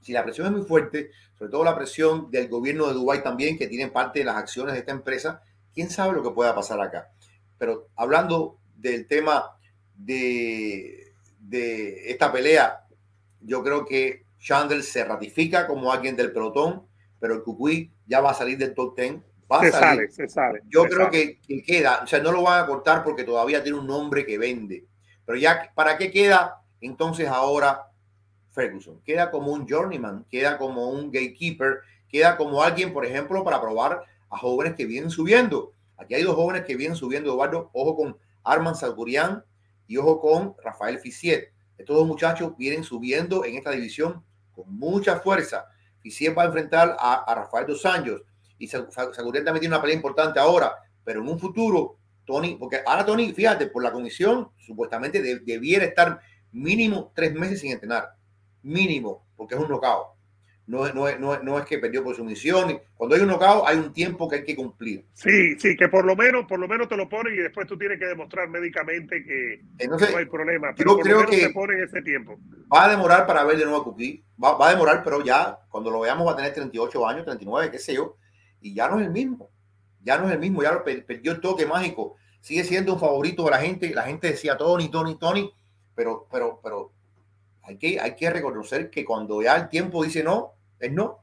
si la presión es muy fuerte, sobre todo la presión del gobierno de Dubái también, que tiene parte de las acciones de esta empresa, quién sabe lo que pueda pasar acá. Pero hablando del tema de, de esta pelea, yo creo que Chandler se ratifica como alguien del pelotón, pero el Cucuy ya va a salir del top 10. Va se a salir. sale, se sale. Yo se creo sale. que queda, o sea, no lo van a cortar porque todavía tiene un nombre que vende. Pero ya, ¿para qué queda entonces ahora Ferguson? Queda como un journeyman, queda como un gatekeeper, queda como alguien, por ejemplo, para probar a jóvenes que vienen subiendo. Aquí hay dos jóvenes que vienen subiendo, Eduardo. Ojo con Arman Salgurian y ojo con Rafael Fisiet. Estos dos muchachos vienen subiendo en esta división con mucha fuerza. Fisiet va a enfrentar a, Rafael Dos Anjos y Salgurian también tiene una pelea importante ahora, pero en un futuro, Tony, porque ahora Tony, fíjate, por la comisión, supuestamente de- debiera estar mínimo tres meses sin entrenar. Mínimo, porque es un knockout. No, es- no, es- no, es- no es que perdió por sumisión. Cuando hay un knockout, hay un tiempo que hay que cumplir. Sí, sí, que por lo menos, por lo menos te lo ponen y después tú tienes que demostrar médicamente que Entonces, no hay problema. yo por creo lo menos que- te ponen ese tiempo. va a demorar para ver de nuevo a Cookie. Va, va a demorar, pero ya cuando lo veamos va a tener 38 años, 39, qué sé yo. Y ya no es el mismo. Ya no es el mismo. Ya lo per- perdió el toque mágico. Sigue siendo un favorito de la gente. La gente decía Tony, Tony, Tony. Pero, pero, pero hay que, hay que reconocer que cuando ya el tiempo dice no, es no.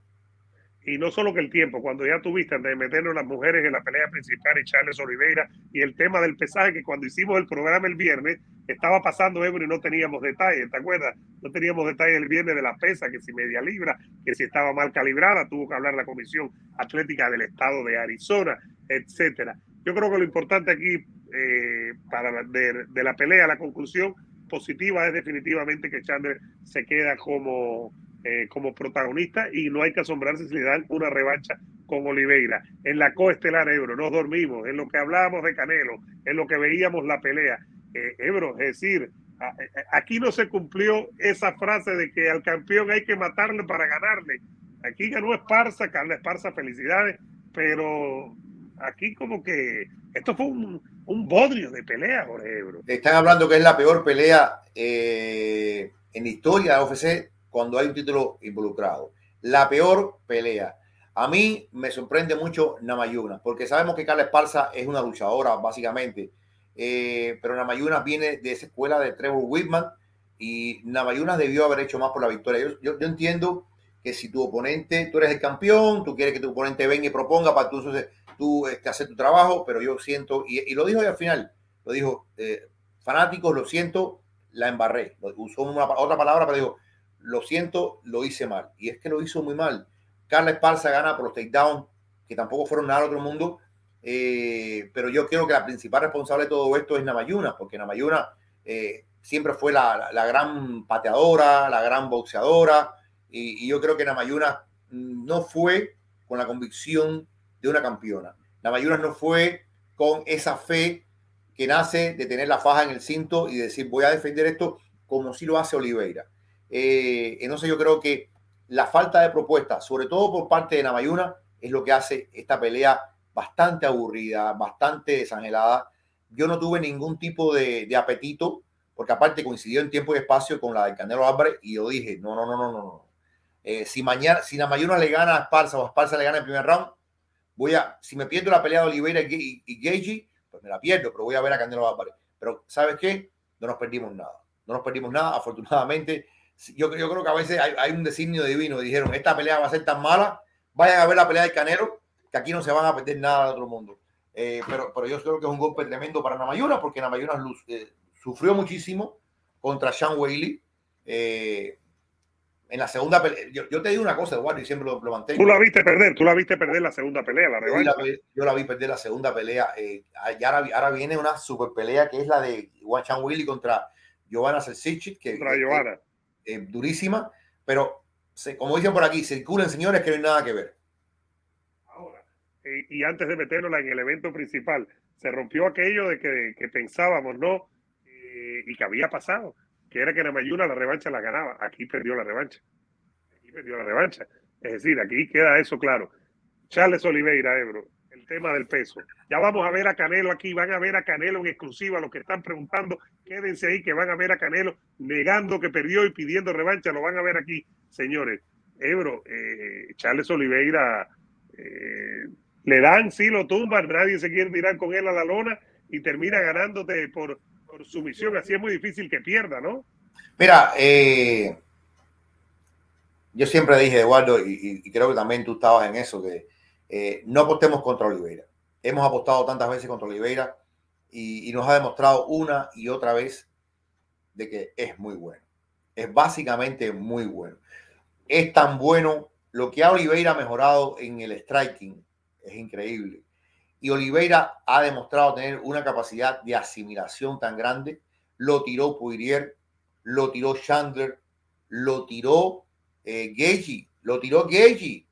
Y no solo que el tiempo, cuando ya tuviste de meternos las mujeres en la pelea principal y Charles Oliveira y el tema del pesaje, que cuando hicimos el programa el viernes estaba pasando Ebro y no teníamos detalles, ¿te acuerdas? No teníamos detalles el viernes de la pesa, que si media libra, que si estaba mal calibrada, tuvo que hablar la Comisión Atlética del Estado de Arizona, etcétera. Yo creo que lo importante aquí eh, para de la pelea, la conclusión positiva es definitivamente que Chandler se queda como eh, como protagonista y no hay que asombrarse si le dan una revancha con Oliveira. En la coestelar Ebro, nos dormimos, en lo que hablábamos de Canelo, en lo que veíamos la pelea. Eh, Ebro, es decir, aquí no se cumplió esa frase de que al campeón hay que matarle para ganarle. Aquí ganó Esparza, Carla Esparza, felicidades, pero aquí como que esto fue un, un bodrio de pelea, Jorge Ebro. Están hablando que es la peor pelea eh, en la historia de la UFC cuando hay un título involucrado. La peor pelea. A mí me sorprende mucho Namayuna, porque sabemos que Carla Esparza es una luchadora, básicamente. Eh, pero Namayuna viene de esa escuela de Trevor Whitman y Namayuna debió haber hecho más por la victoria. Yo, yo, entiendo que si tu oponente, tú eres el campeón, tú quieres que tu oponente venga y proponga para tú, tú este, hacer tu trabajo, pero yo siento, y, lo dijo al final, lo dijo, eh, fanáticos, lo siento, la embarré. Usó una, otra palabra, pero dijo, lo siento, lo hice mal. Y es que lo hizo muy mal. Carla Esparza gana por los takedowns, que tampoco fueron nada al otro mundo. Eh, pero yo creo que la principal responsable de todo esto es Namayuna, porque Namayuna eh, siempre fue la, la, la, gran pateadora, la gran boxeadora. Y, y, yo creo que Namayuna no fue con la convicción de una campeona. Namayuna no fue con esa fe que nace de tener la faja en el cinto y decir voy a defender esto como si lo hace Oliveira. Eh, entonces yo creo que la falta de propuesta, sobre todo por parte de Namayuna, es lo que hace esta pelea bastante aburrida, bastante desangelada. Yo no tuve ningún tipo de, apetito, porque aparte coincidió en tiempo y espacio con la del Canelo Álvarez, y yo dije, no, no, no, no, no. Eh, si mañana, si Namayuna le gana a Esparza o Esparza le gana el primer round, voy a, si me pierdo la pelea de Oliveira y, y, Gagey, pues me la pierdo, pero voy a ver a Canelo Álvarez. Pero, ¿sabes qué? No nos perdimos nada. No nos perdimos nada, afortunadamente yo, yo, creo que a veces hay, hay, un designio divino. Dijeron, esta pelea va a ser tan mala, vayan a ver la pelea del Canelo, que aquí no se van a perder nada de otro mundo. Eh, pero, pero yo creo que es un golpe tremendo para Namayuna, porque Namayuna eh, sufrió muchísimo contra Sean Whaley. Eh, en la segunda pelea, yo, yo, te digo una cosa, Eduardo, y siempre lo, lo, mantengo. Tú la viste perder, tú la viste perder la segunda pelea, la revancha. Yo la, yo la vi perder la segunda pelea. Eh, y ahora, ahora, viene una super pelea que es la de Juan Sean Whaley contra Giovanna Sersichit, que, contra Giovanna. Eh, durísima, pero se, como dicen por aquí, circulen señores que no hay nada que ver. Ahora, y, y antes de meternos en el evento principal, se rompió aquello de que, que pensábamos, ¿no? Eh, y que había pasado, que era que Namayuna la revancha la ganaba. Aquí perdió la revancha. Aquí perdió la revancha. Es decir, aquí queda eso claro. Charles Oliveira, Ebro, el tema del peso. Ya vamos a ver a Canelo aquí, van a ver a Canelo en exclusiva, los que están preguntando, quédense ahí que van a ver a Canelo negando que perdió y pidiendo revancha, lo van a ver aquí, señores. Ebro, eh, Charles Oliveira, eh, le dan, sí, lo tumban, nadie se quiere tirar con él a la lona y termina ganándote por, por sumisión. Así es muy difícil que pierda, ¿no? Mira, eh, yo siempre dije, Eduardo, y, creo que también tú estabas en eso, que eh, no apostemos contra Oliveira. Hemos apostado tantas veces contra Oliveira y, y, nos ha demostrado una y otra vez de que es muy bueno. Es básicamente muy bueno. Es tan bueno lo que ha Oliveira mejorado en el striking. Es increíble. Y Oliveira ha demostrado tener una capacidad de asimilación tan grande. Lo tiró Poirier, lo tiró Chandler, lo tiró eh, lo tiró Gagey.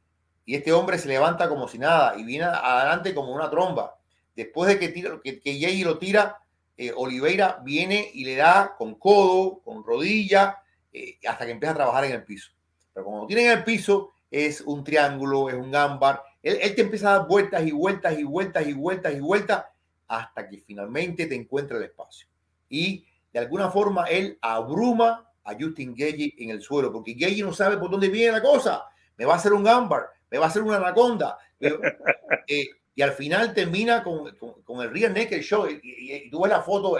Y este hombre se levanta como si nada y viene adelante como una tromba. Después de que, tira, que, que lo tira, eh, Oliveira viene y le da con codo, con rodilla, eh, hasta que empieza a trabajar en el piso. Pero como tiene en el piso, es un triángulo, es un ámbar. Él, él, te empieza a dar vueltas y vueltas y vueltas y vueltas y vueltas hasta que finalmente te encuentra el espacio. Y de alguna forma él abruma a Justin Gagey en el suelo, porque Gagey no sabe por dónde viene la cosa. Me va a hacer un ámbar, me va a hacer una anaconda. eh, y al final termina con, el rear naked show. Y, y, tú ves la foto,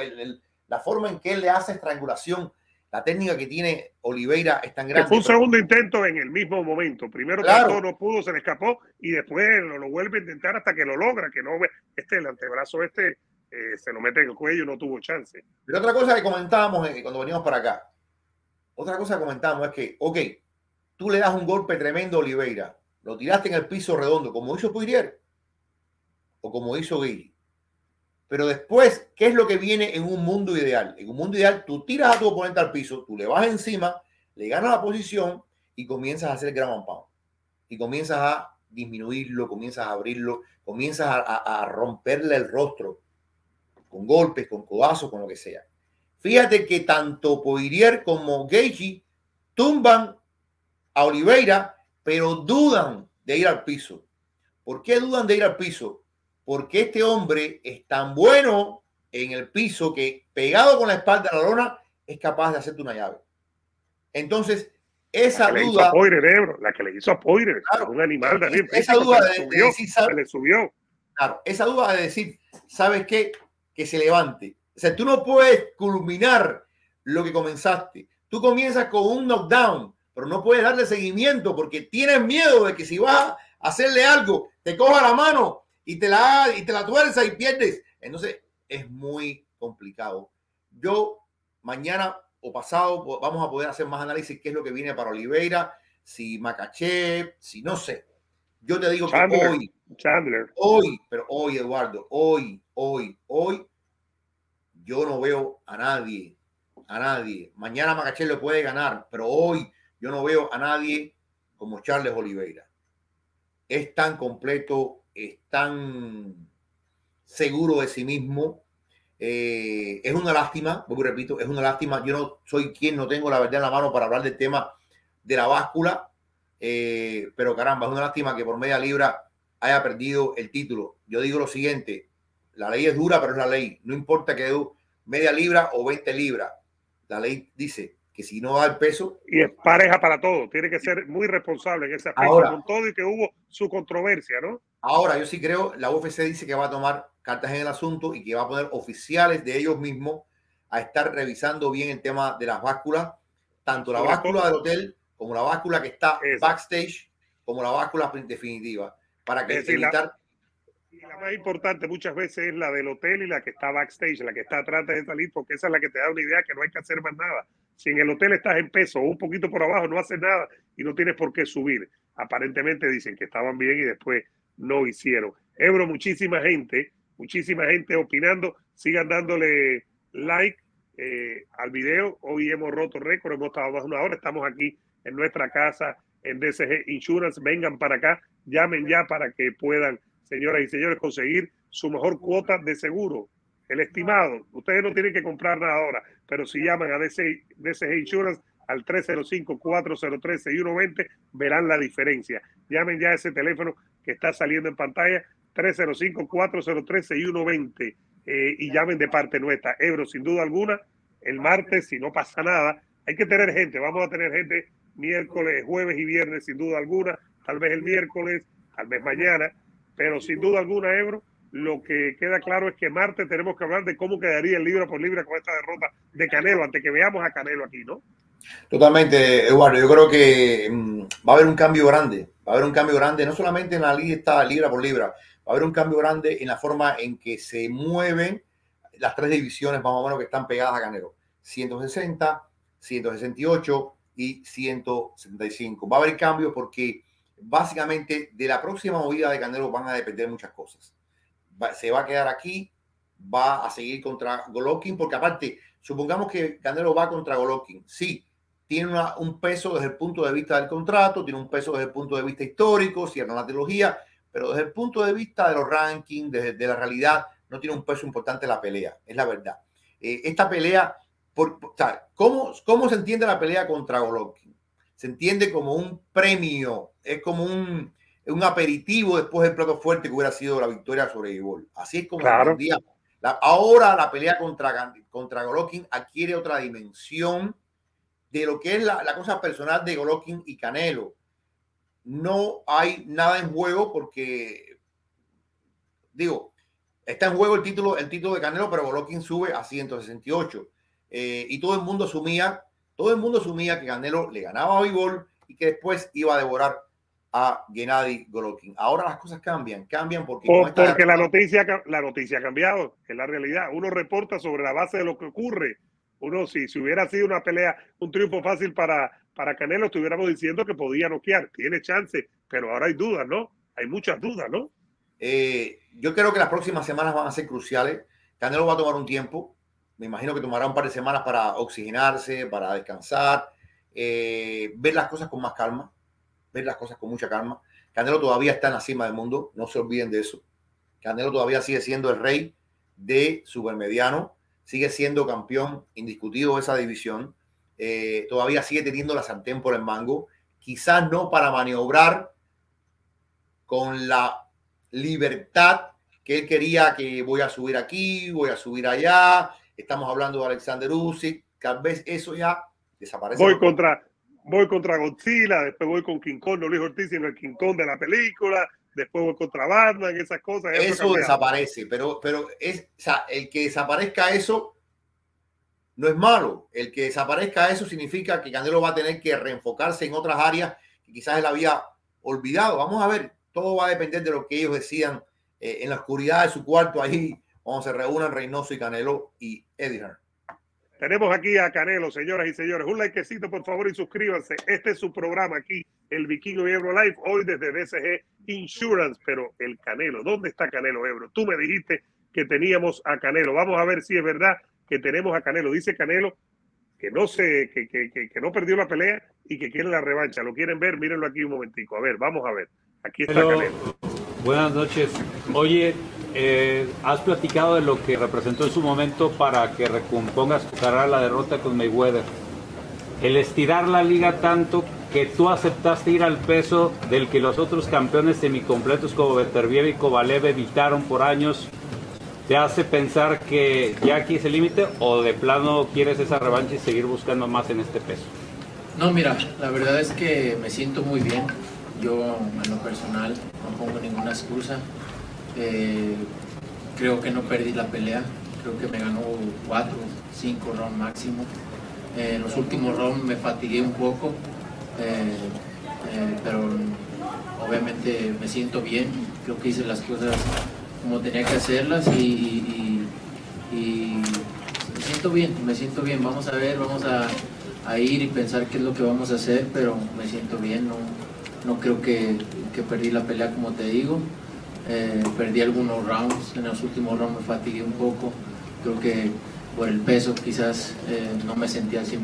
la forma en que él le hace estrangulación. La técnica que tiene Oliveira es tan grande. Que fue un pero... segundo intento en el mismo momento. Primero claro. trató, no pudo, se le escapó y después lo, lo, vuelve a intentar hasta que lo logra, que no ve este el antebrazo este eh, se lo mete en el cuello, no tuvo chance. Pero otra cosa que comentábamos eh, cuando venimos para acá, otra cosa que comentábamos es que, ok, tú le das un golpe tremendo a Oliveira, lo tiraste en el piso redondo, como hizo Poirier o como hizo Gay. Pero después, ¿qué es lo que viene en un mundo ideal? En un mundo ideal, tú tiras a tu oponente al piso, tú le vas encima, le ganas la posición y comienzas a hacer ground and pound. Y comienzas a disminuirlo, comienzas a abrirlo, comienzas a, a, romperle el rostro con golpes, con codazos, con lo que sea. Fíjate que tanto Poirier como Gaethje tumban a Oliveira, pero dudan de ir al piso. ¿Por qué dudan de ir al piso? Porque este hombre es tan bueno en el piso que pegado con la espalda a la lona es capaz de hacerte una llave. Entonces, esa la duda. La que le hizo a Poirier, claro, un animal de esa, duda de, subió, de decir, le subió. Claro, esa duda de decir, ¿sabes qué? que se levante. O sea, tú no puedes culminar lo que comenzaste. Tú comienzas con un knockdown, pero no puedes darle seguimiento porque tienes miedo de que si vas a hacerle algo, te coja la mano y te la, y te la tuerza y pierdes. Entonces, es muy complicado. Yo mañana o pasado vamos a poder hacer más análisis qué es lo que viene para Oliveira, si Macaché, si no sé. Yo te digo Chandler, que hoy, Chandler. hoy, pero hoy, Eduardo, hoy, hoy, hoy, yo no veo a nadie, a nadie. Mañana Macaché lo puede ganar, pero hoy yo no veo a nadie como Charles Oliveira. Es tan completo, es tan seguro de sí mismo. Eh, es una lástima, repito, es una lástima. Yo no soy quien, no tengo la verdad en la mano para hablar del tema de la báscula, eh, pero caramba, es una lástima que por media libra haya perdido el título. Yo digo lo siguiente, la ley es dura, pero es la ley. No importa que media libra o 20 libras. La ley dice que si no da el peso... Y es pareja para todo. Tiene que ser muy responsable en ese aspecto ahora, con todo y que hubo su controversia, ¿no? Ahora, yo sí creo, la UFC dice que va a tomar cartas en el asunto y que va a poner oficiales de ellos mismos a estar revisando bien el tema de las básculas, tanto la báscula del hotel como la báscula que está Eso. backstage, como la báscula definitiva, para que decir, evitar... La, y la más importante muchas veces es la del hotel y la que está backstage, la que está atrás de salir, porque esa es la que te da una idea que no hay que hacer más nada. Si en el hotel estás en peso o un poquito por abajo, no haces nada y no tienes por qué subir. Aparentemente dicen que estaban bien y después no hicieron. Ebro, muchísima gente, muchísima gente opinando. Sigan dándole like eh, al video. Hoy hemos roto récord, hemos estado más de una hora. Estamos aquí en nuestra casa en DCG Insurance. Vengan para acá, llamen ya para que puedan, señoras y señores, conseguir su mejor cuota de seguro. El estimado, ustedes no tienen que comprar nada ahora, pero si llaman a DC, DCG Insurance al 305-403-6120, verán la diferencia. Llamen ya a ese teléfono que está saliendo en pantalla, 305-403-6120, eh, y llamen de parte nuestra. Ebro, sin duda alguna, el martes, si no pasa nada, hay que tener gente, vamos a tener gente miércoles, jueves y viernes, sin duda alguna, tal vez el miércoles, tal vez mañana, pero sin duda alguna, Ebro, lo que queda claro es que martes tenemos que hablar de cómo quedaría el libra por libra con esta derrota de Canelo, antes que veamos a Canelo aquí, ¿no? Totalmente, Eduardo. Yo creo que mm, va a haber un cambio grande. Va a haber un cambio grande, no solamente en la lista libra por libra, va a haber un cambio grande en la forma en que se mueven las tres divisiones más o menos que están pegadas a Canelo. 160, 168 y 175. Va a haber cambios porque básicamente de la próxima movida de Canelo van a depender muchas cosas. Se va a quedar aquí, va a seguir contra Golovkin, porque aparte, supongamos que Canelo va contra Golovkin. Sí, tiene un peso desde el punto de vista del contrato, tiene un peso desde el punto de vista histórico, cierra la trilogía, pero desde el punto de vista de los rankings, de la realidad, no tiene un peso importante la pelea, es la verdad. Eh, esta pelea, por, ¿cómo, ¿cómo se entiende la pelea contra Golovkin? Se entiende como un premio, es como un, un aperitivo después del plato fuerte que hubiera sido la victoria sobre Ibol. Así es como claro. la, ahora la pelea contra, contra Golovkin adquiere otra dimensión de lo que es la, la cosa personal de Golovkin y Canelo. No hay nada en juego porque, digo, Está en juego el título, el título de Canelo, pero Golovkin sube a 168. Eh, y todo el mundo asumía, todo el mundo asumía que Canelo le ganaba a Bivol y que después iba a devorar a Gennady Golovkin. Ahora las cosas cambian, cambian porque... porque la noticia, la noticia ha cambiado, es la realidad. Uno reporta sobre la base de lo que ocurre. Uno, si, si hubiera sido una pelea, un triunfo fácil para, para Canelo, estuviéramos diciendo que podía noquear. Tiene chance, pero ahora hay dudas, ¿no? Hay muchas dudas, ¿no? Eh, yo creo que las próximas semanas van a ser cruciales. Canelo va a tomar un tiempo. Me imagino que tomará un par de semanas para oxigenarse, para descansar, eh, ver las cosas con más calma, las cosas con mucha calma. Canelo todavía está en la cima del mundo, no se olviden de eso. Canelo todavía sigue siendo el rey de supermediano, sigue siendo campeón indiscutido de esa división, eh, todavía sigue teniendo la sartén por el mango, quizás no para maniobrar con la libertad que él quería que voy a subir aquí, voy a subir allá. Estamos hablando de Alexander Usyk, tal vez eso ya desaparece. Voy contra, voy contra Godzilla, después voy con King Kong, no Luis Ortiz, sino el King Kong de la película, después voy contra Batman, esas cosas. Eso, desaparece, pero, pero es, o sea, el que desaparezca eso no es malo. El que desaparezca eso significa que Canelo va a tener que reenfocarse en otras áreas que quizás él había olvidado. Vamos a ver, todo va a depender de lo que ellos decían eh, en la oscuridad de su cuarto ahí, cuando se reúnan Reynoso y Canelo y Eddie Hearn. Tenemos aquí a Canelo, señoras y señores. Un likecito, por favor, y suscríbanse. Este es su programa aquí, el Vikingo y Ebro Live, hoy desde DSG Insurance. Pero el Canelo, ¿dónde está Canelo Ebro? Tú me dijiste que teníamos a Canelo. Vamos a ver si es verdad que tenemos a Canelo. Dice Canelo que no se, que, que, que, que no perdió la pelea y que quiere la revancha. ¿Lo quieren ver? Mírenlo aquí un momentico. A ver, vamos a ver. Aquí está Buenas noches. Oye, eh, has platicado de lo que representó en su momento para que recompongas tu carrera la derrota con Mayweather. El estirar la liga tanto que tú aceptaste ir al peso del que los otros campeones semicompletos como Beterbiev y Kovalev evitaron por años, ¿te hace pensar que ya aquí es el límite o de plano quieres esa revancha y seguir buscando más en este peso? No, mira, la verdad es que me siento muy bien yo, en lo personal, no pongo ninguna excusa. Eh, creo que no perdí la pelea. Creo que me ganó cuatro, cinco rounds máximo. Eh, en los últimos rounds me fatigué un poco, eh, pero obviamente me siento bien. Creo que hice las cosas como tenía que hacerlas y, me siento bien, me siento bien. Vamos a ver, vamos a, a, ir y pensar qué es lo que vamos a hacer, pero me siento bien. ¿no? no creo que, perdí la pelea como te digo. Eh, perdí algunos rounds, en los últimos rounds me fatigué un poco. Creo que por el peso quizás eh, no me sentía al 100%.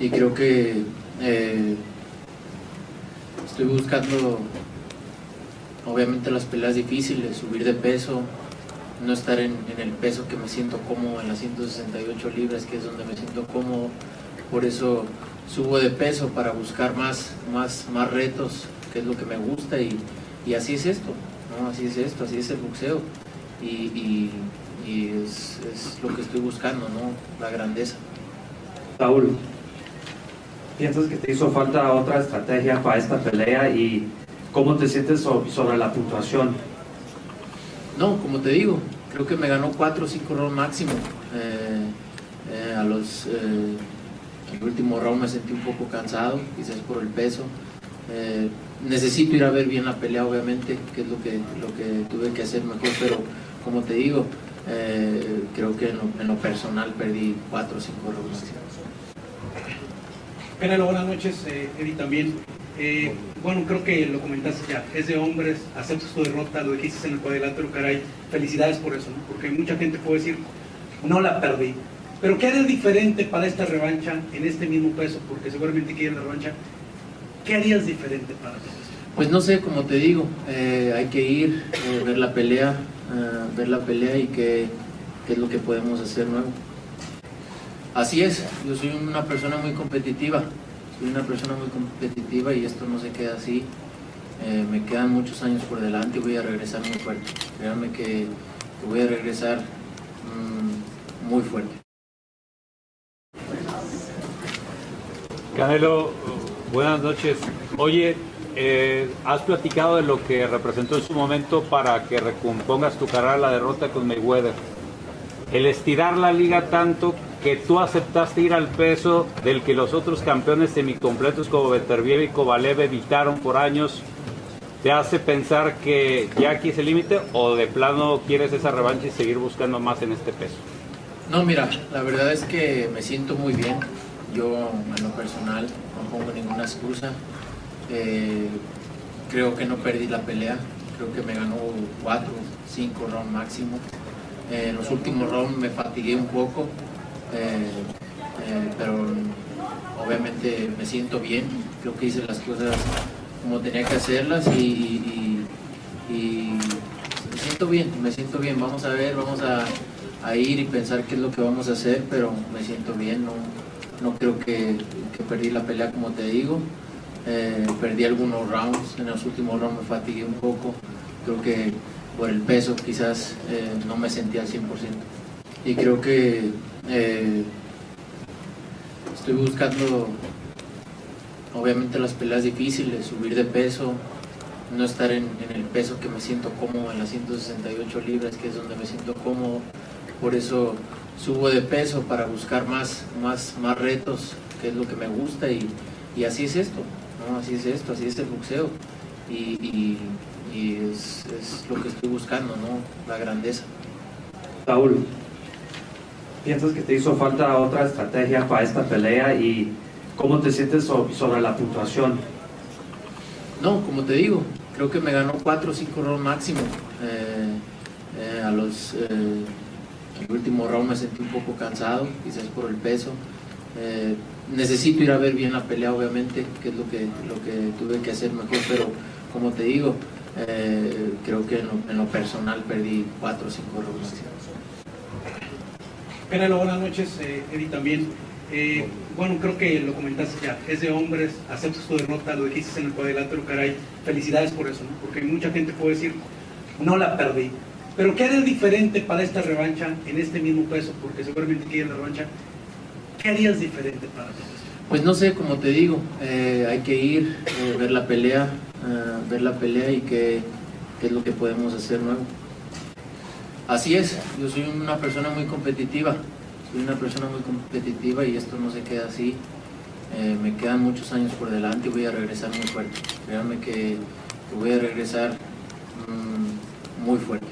Y creo que eh, estoy buscando obviamente las peleas difíciles, subir de peso, no estar en, el peso que me siento cómodo, en las 168 libras, que es donde me siento cómodo. Por eso subo de peso para buscar más, más, más retos, que es lo que me gusta y así es esto, ¿no? así es esto, así es el boxeo y, y, y es, es, lo que estoy buscando, ¿no? la grandeza. Saúl, ¿Piensas que te hizo falta otra estrategia para esta pelea y cómo te sientes sobre la puntuación? No, como te digo, creo que me ganó 4 o 5 rounds máximo. Eh, eh, a los, eh, el último round me sentí un poco cansado, quizás por el peso. Necesito ir a ver bien la pelea, obviamente, que es lo que, lo que tuve que hacer mejor, pero como te digo, creo que en lo, personal perdí 4 o 5 rounds máximo. Canelo, buenas noches, Eddie también. Eh, bueno, creo que lo comentaste ya, es de hombres, aceptas tu derrota, lo dijiste en el cuadrilátero, caray, felicidades por eso, porque mucha gente puede decir, no la perdí. Pero ¿qué harías diferente para esta revancha en este mismo peso? Porque seguramente quieren la revancha. ¿Qué harías diferente para eso? Pues no sé, como te digo, eh, hay que ir, eh, ver la pelea, ver la pelea y qué, qué es lo que podemos hacer nuevo. Así es, yo soy una persona muy competitiva, soy una persona muy competitiva y esto no se queda así. Eh, me quedan muchos años por delante y voy a regresar muy fuerte. Créanme que, voy a regresar mm, muy fuerte. Canelo, buenas noches. Oye, eh, has platicado de lo que representó en su momento para que recompongas tu carrera la derrota con Mayweather. El estirar la liga tanto que tú aceptaste ir al peso del que los otros campeones semicompletos como Beterbiev y Kovalev evitaron por años, ¿te hace pensar que ya aquí es el límite o de plano quieres esa revancha y seguir buscando más en este peso? No, mira, la verdad es que me siento muy bien. Yo, en lo personal, no pongo ninguna excusa. Eh, creo que no perdí la pelea. Creo que me ganó cuatro, cinco rounds máximo. en los últimos rounds me fatigué un poco, eh, eh, pero obviamente me siento bien, creo que hice las cosas como tenía que hacerlas y, me siento bien, me siento bien, vamos a ver, vamos a, ir y pensar qué es lo que vamos a hacer, pero me siento bien, no creo que, perdí la pelea como te digo, eh, perdí algunos rounds, en los últimos rounds me fatigué un poco, creo que por el peso quizás no me sentía al 100% y creo que eh, estoy buscando, obviamente, las peleas difíciles, subir de peso, no estar en, el peso que me siento cómodo, en las 168 libras, que es donde me siento cómodo. Por eso subo de peso para buscar más, más, más retos, que es lo que me gusta y, así es esto, ¿no? así es esto, así es el boxeo. Y, es, es, lo que estoy buscando, ¿no? la grandeza. Saúl, ¿Piensas que te hizo falta otra estrategia para esta pelea y cómo te sientes sobre la puntuación? No, como te digo, creo que me ganó 4 o 5 rounds máximo. Eh, eh, a los, eh, el último round me sentí un poco cansado, quizás por el peso. necesito ir a ver bien la pelea, obviamente, que es lo que, lo que tuve que hacer mejor, pero como te digo, creo que en lo, personal perdí 4 o 5 rounds. Canelo, buenas noches, eh, Eddie también. Eh, bueno, creo que lo comentaste ya, es de hombres, aceptas tu derrota, lo dijiste en el cuadrilátero, caray, felicidades por eso, porque mucha gente puede decir, no la perdí. Pero ¿qué harías diferente para esta revancha en este mismo peso? Porque seguramente quieren la revancha. ¿Qué harías diferente para eso? Pues no sé, como te digo, eh, hay que ir, ver la pelea, ver la pelea y qué, es lo que podemos hacer nuevo. Así es, yo soy una persona muy competitiva, soy una persona muy competitiva y esto no se queda así. Eh, me quedan muchos años por delante y voy a regresar muy fuerte. Créanme que, voy a regresar mm, muy fuerte.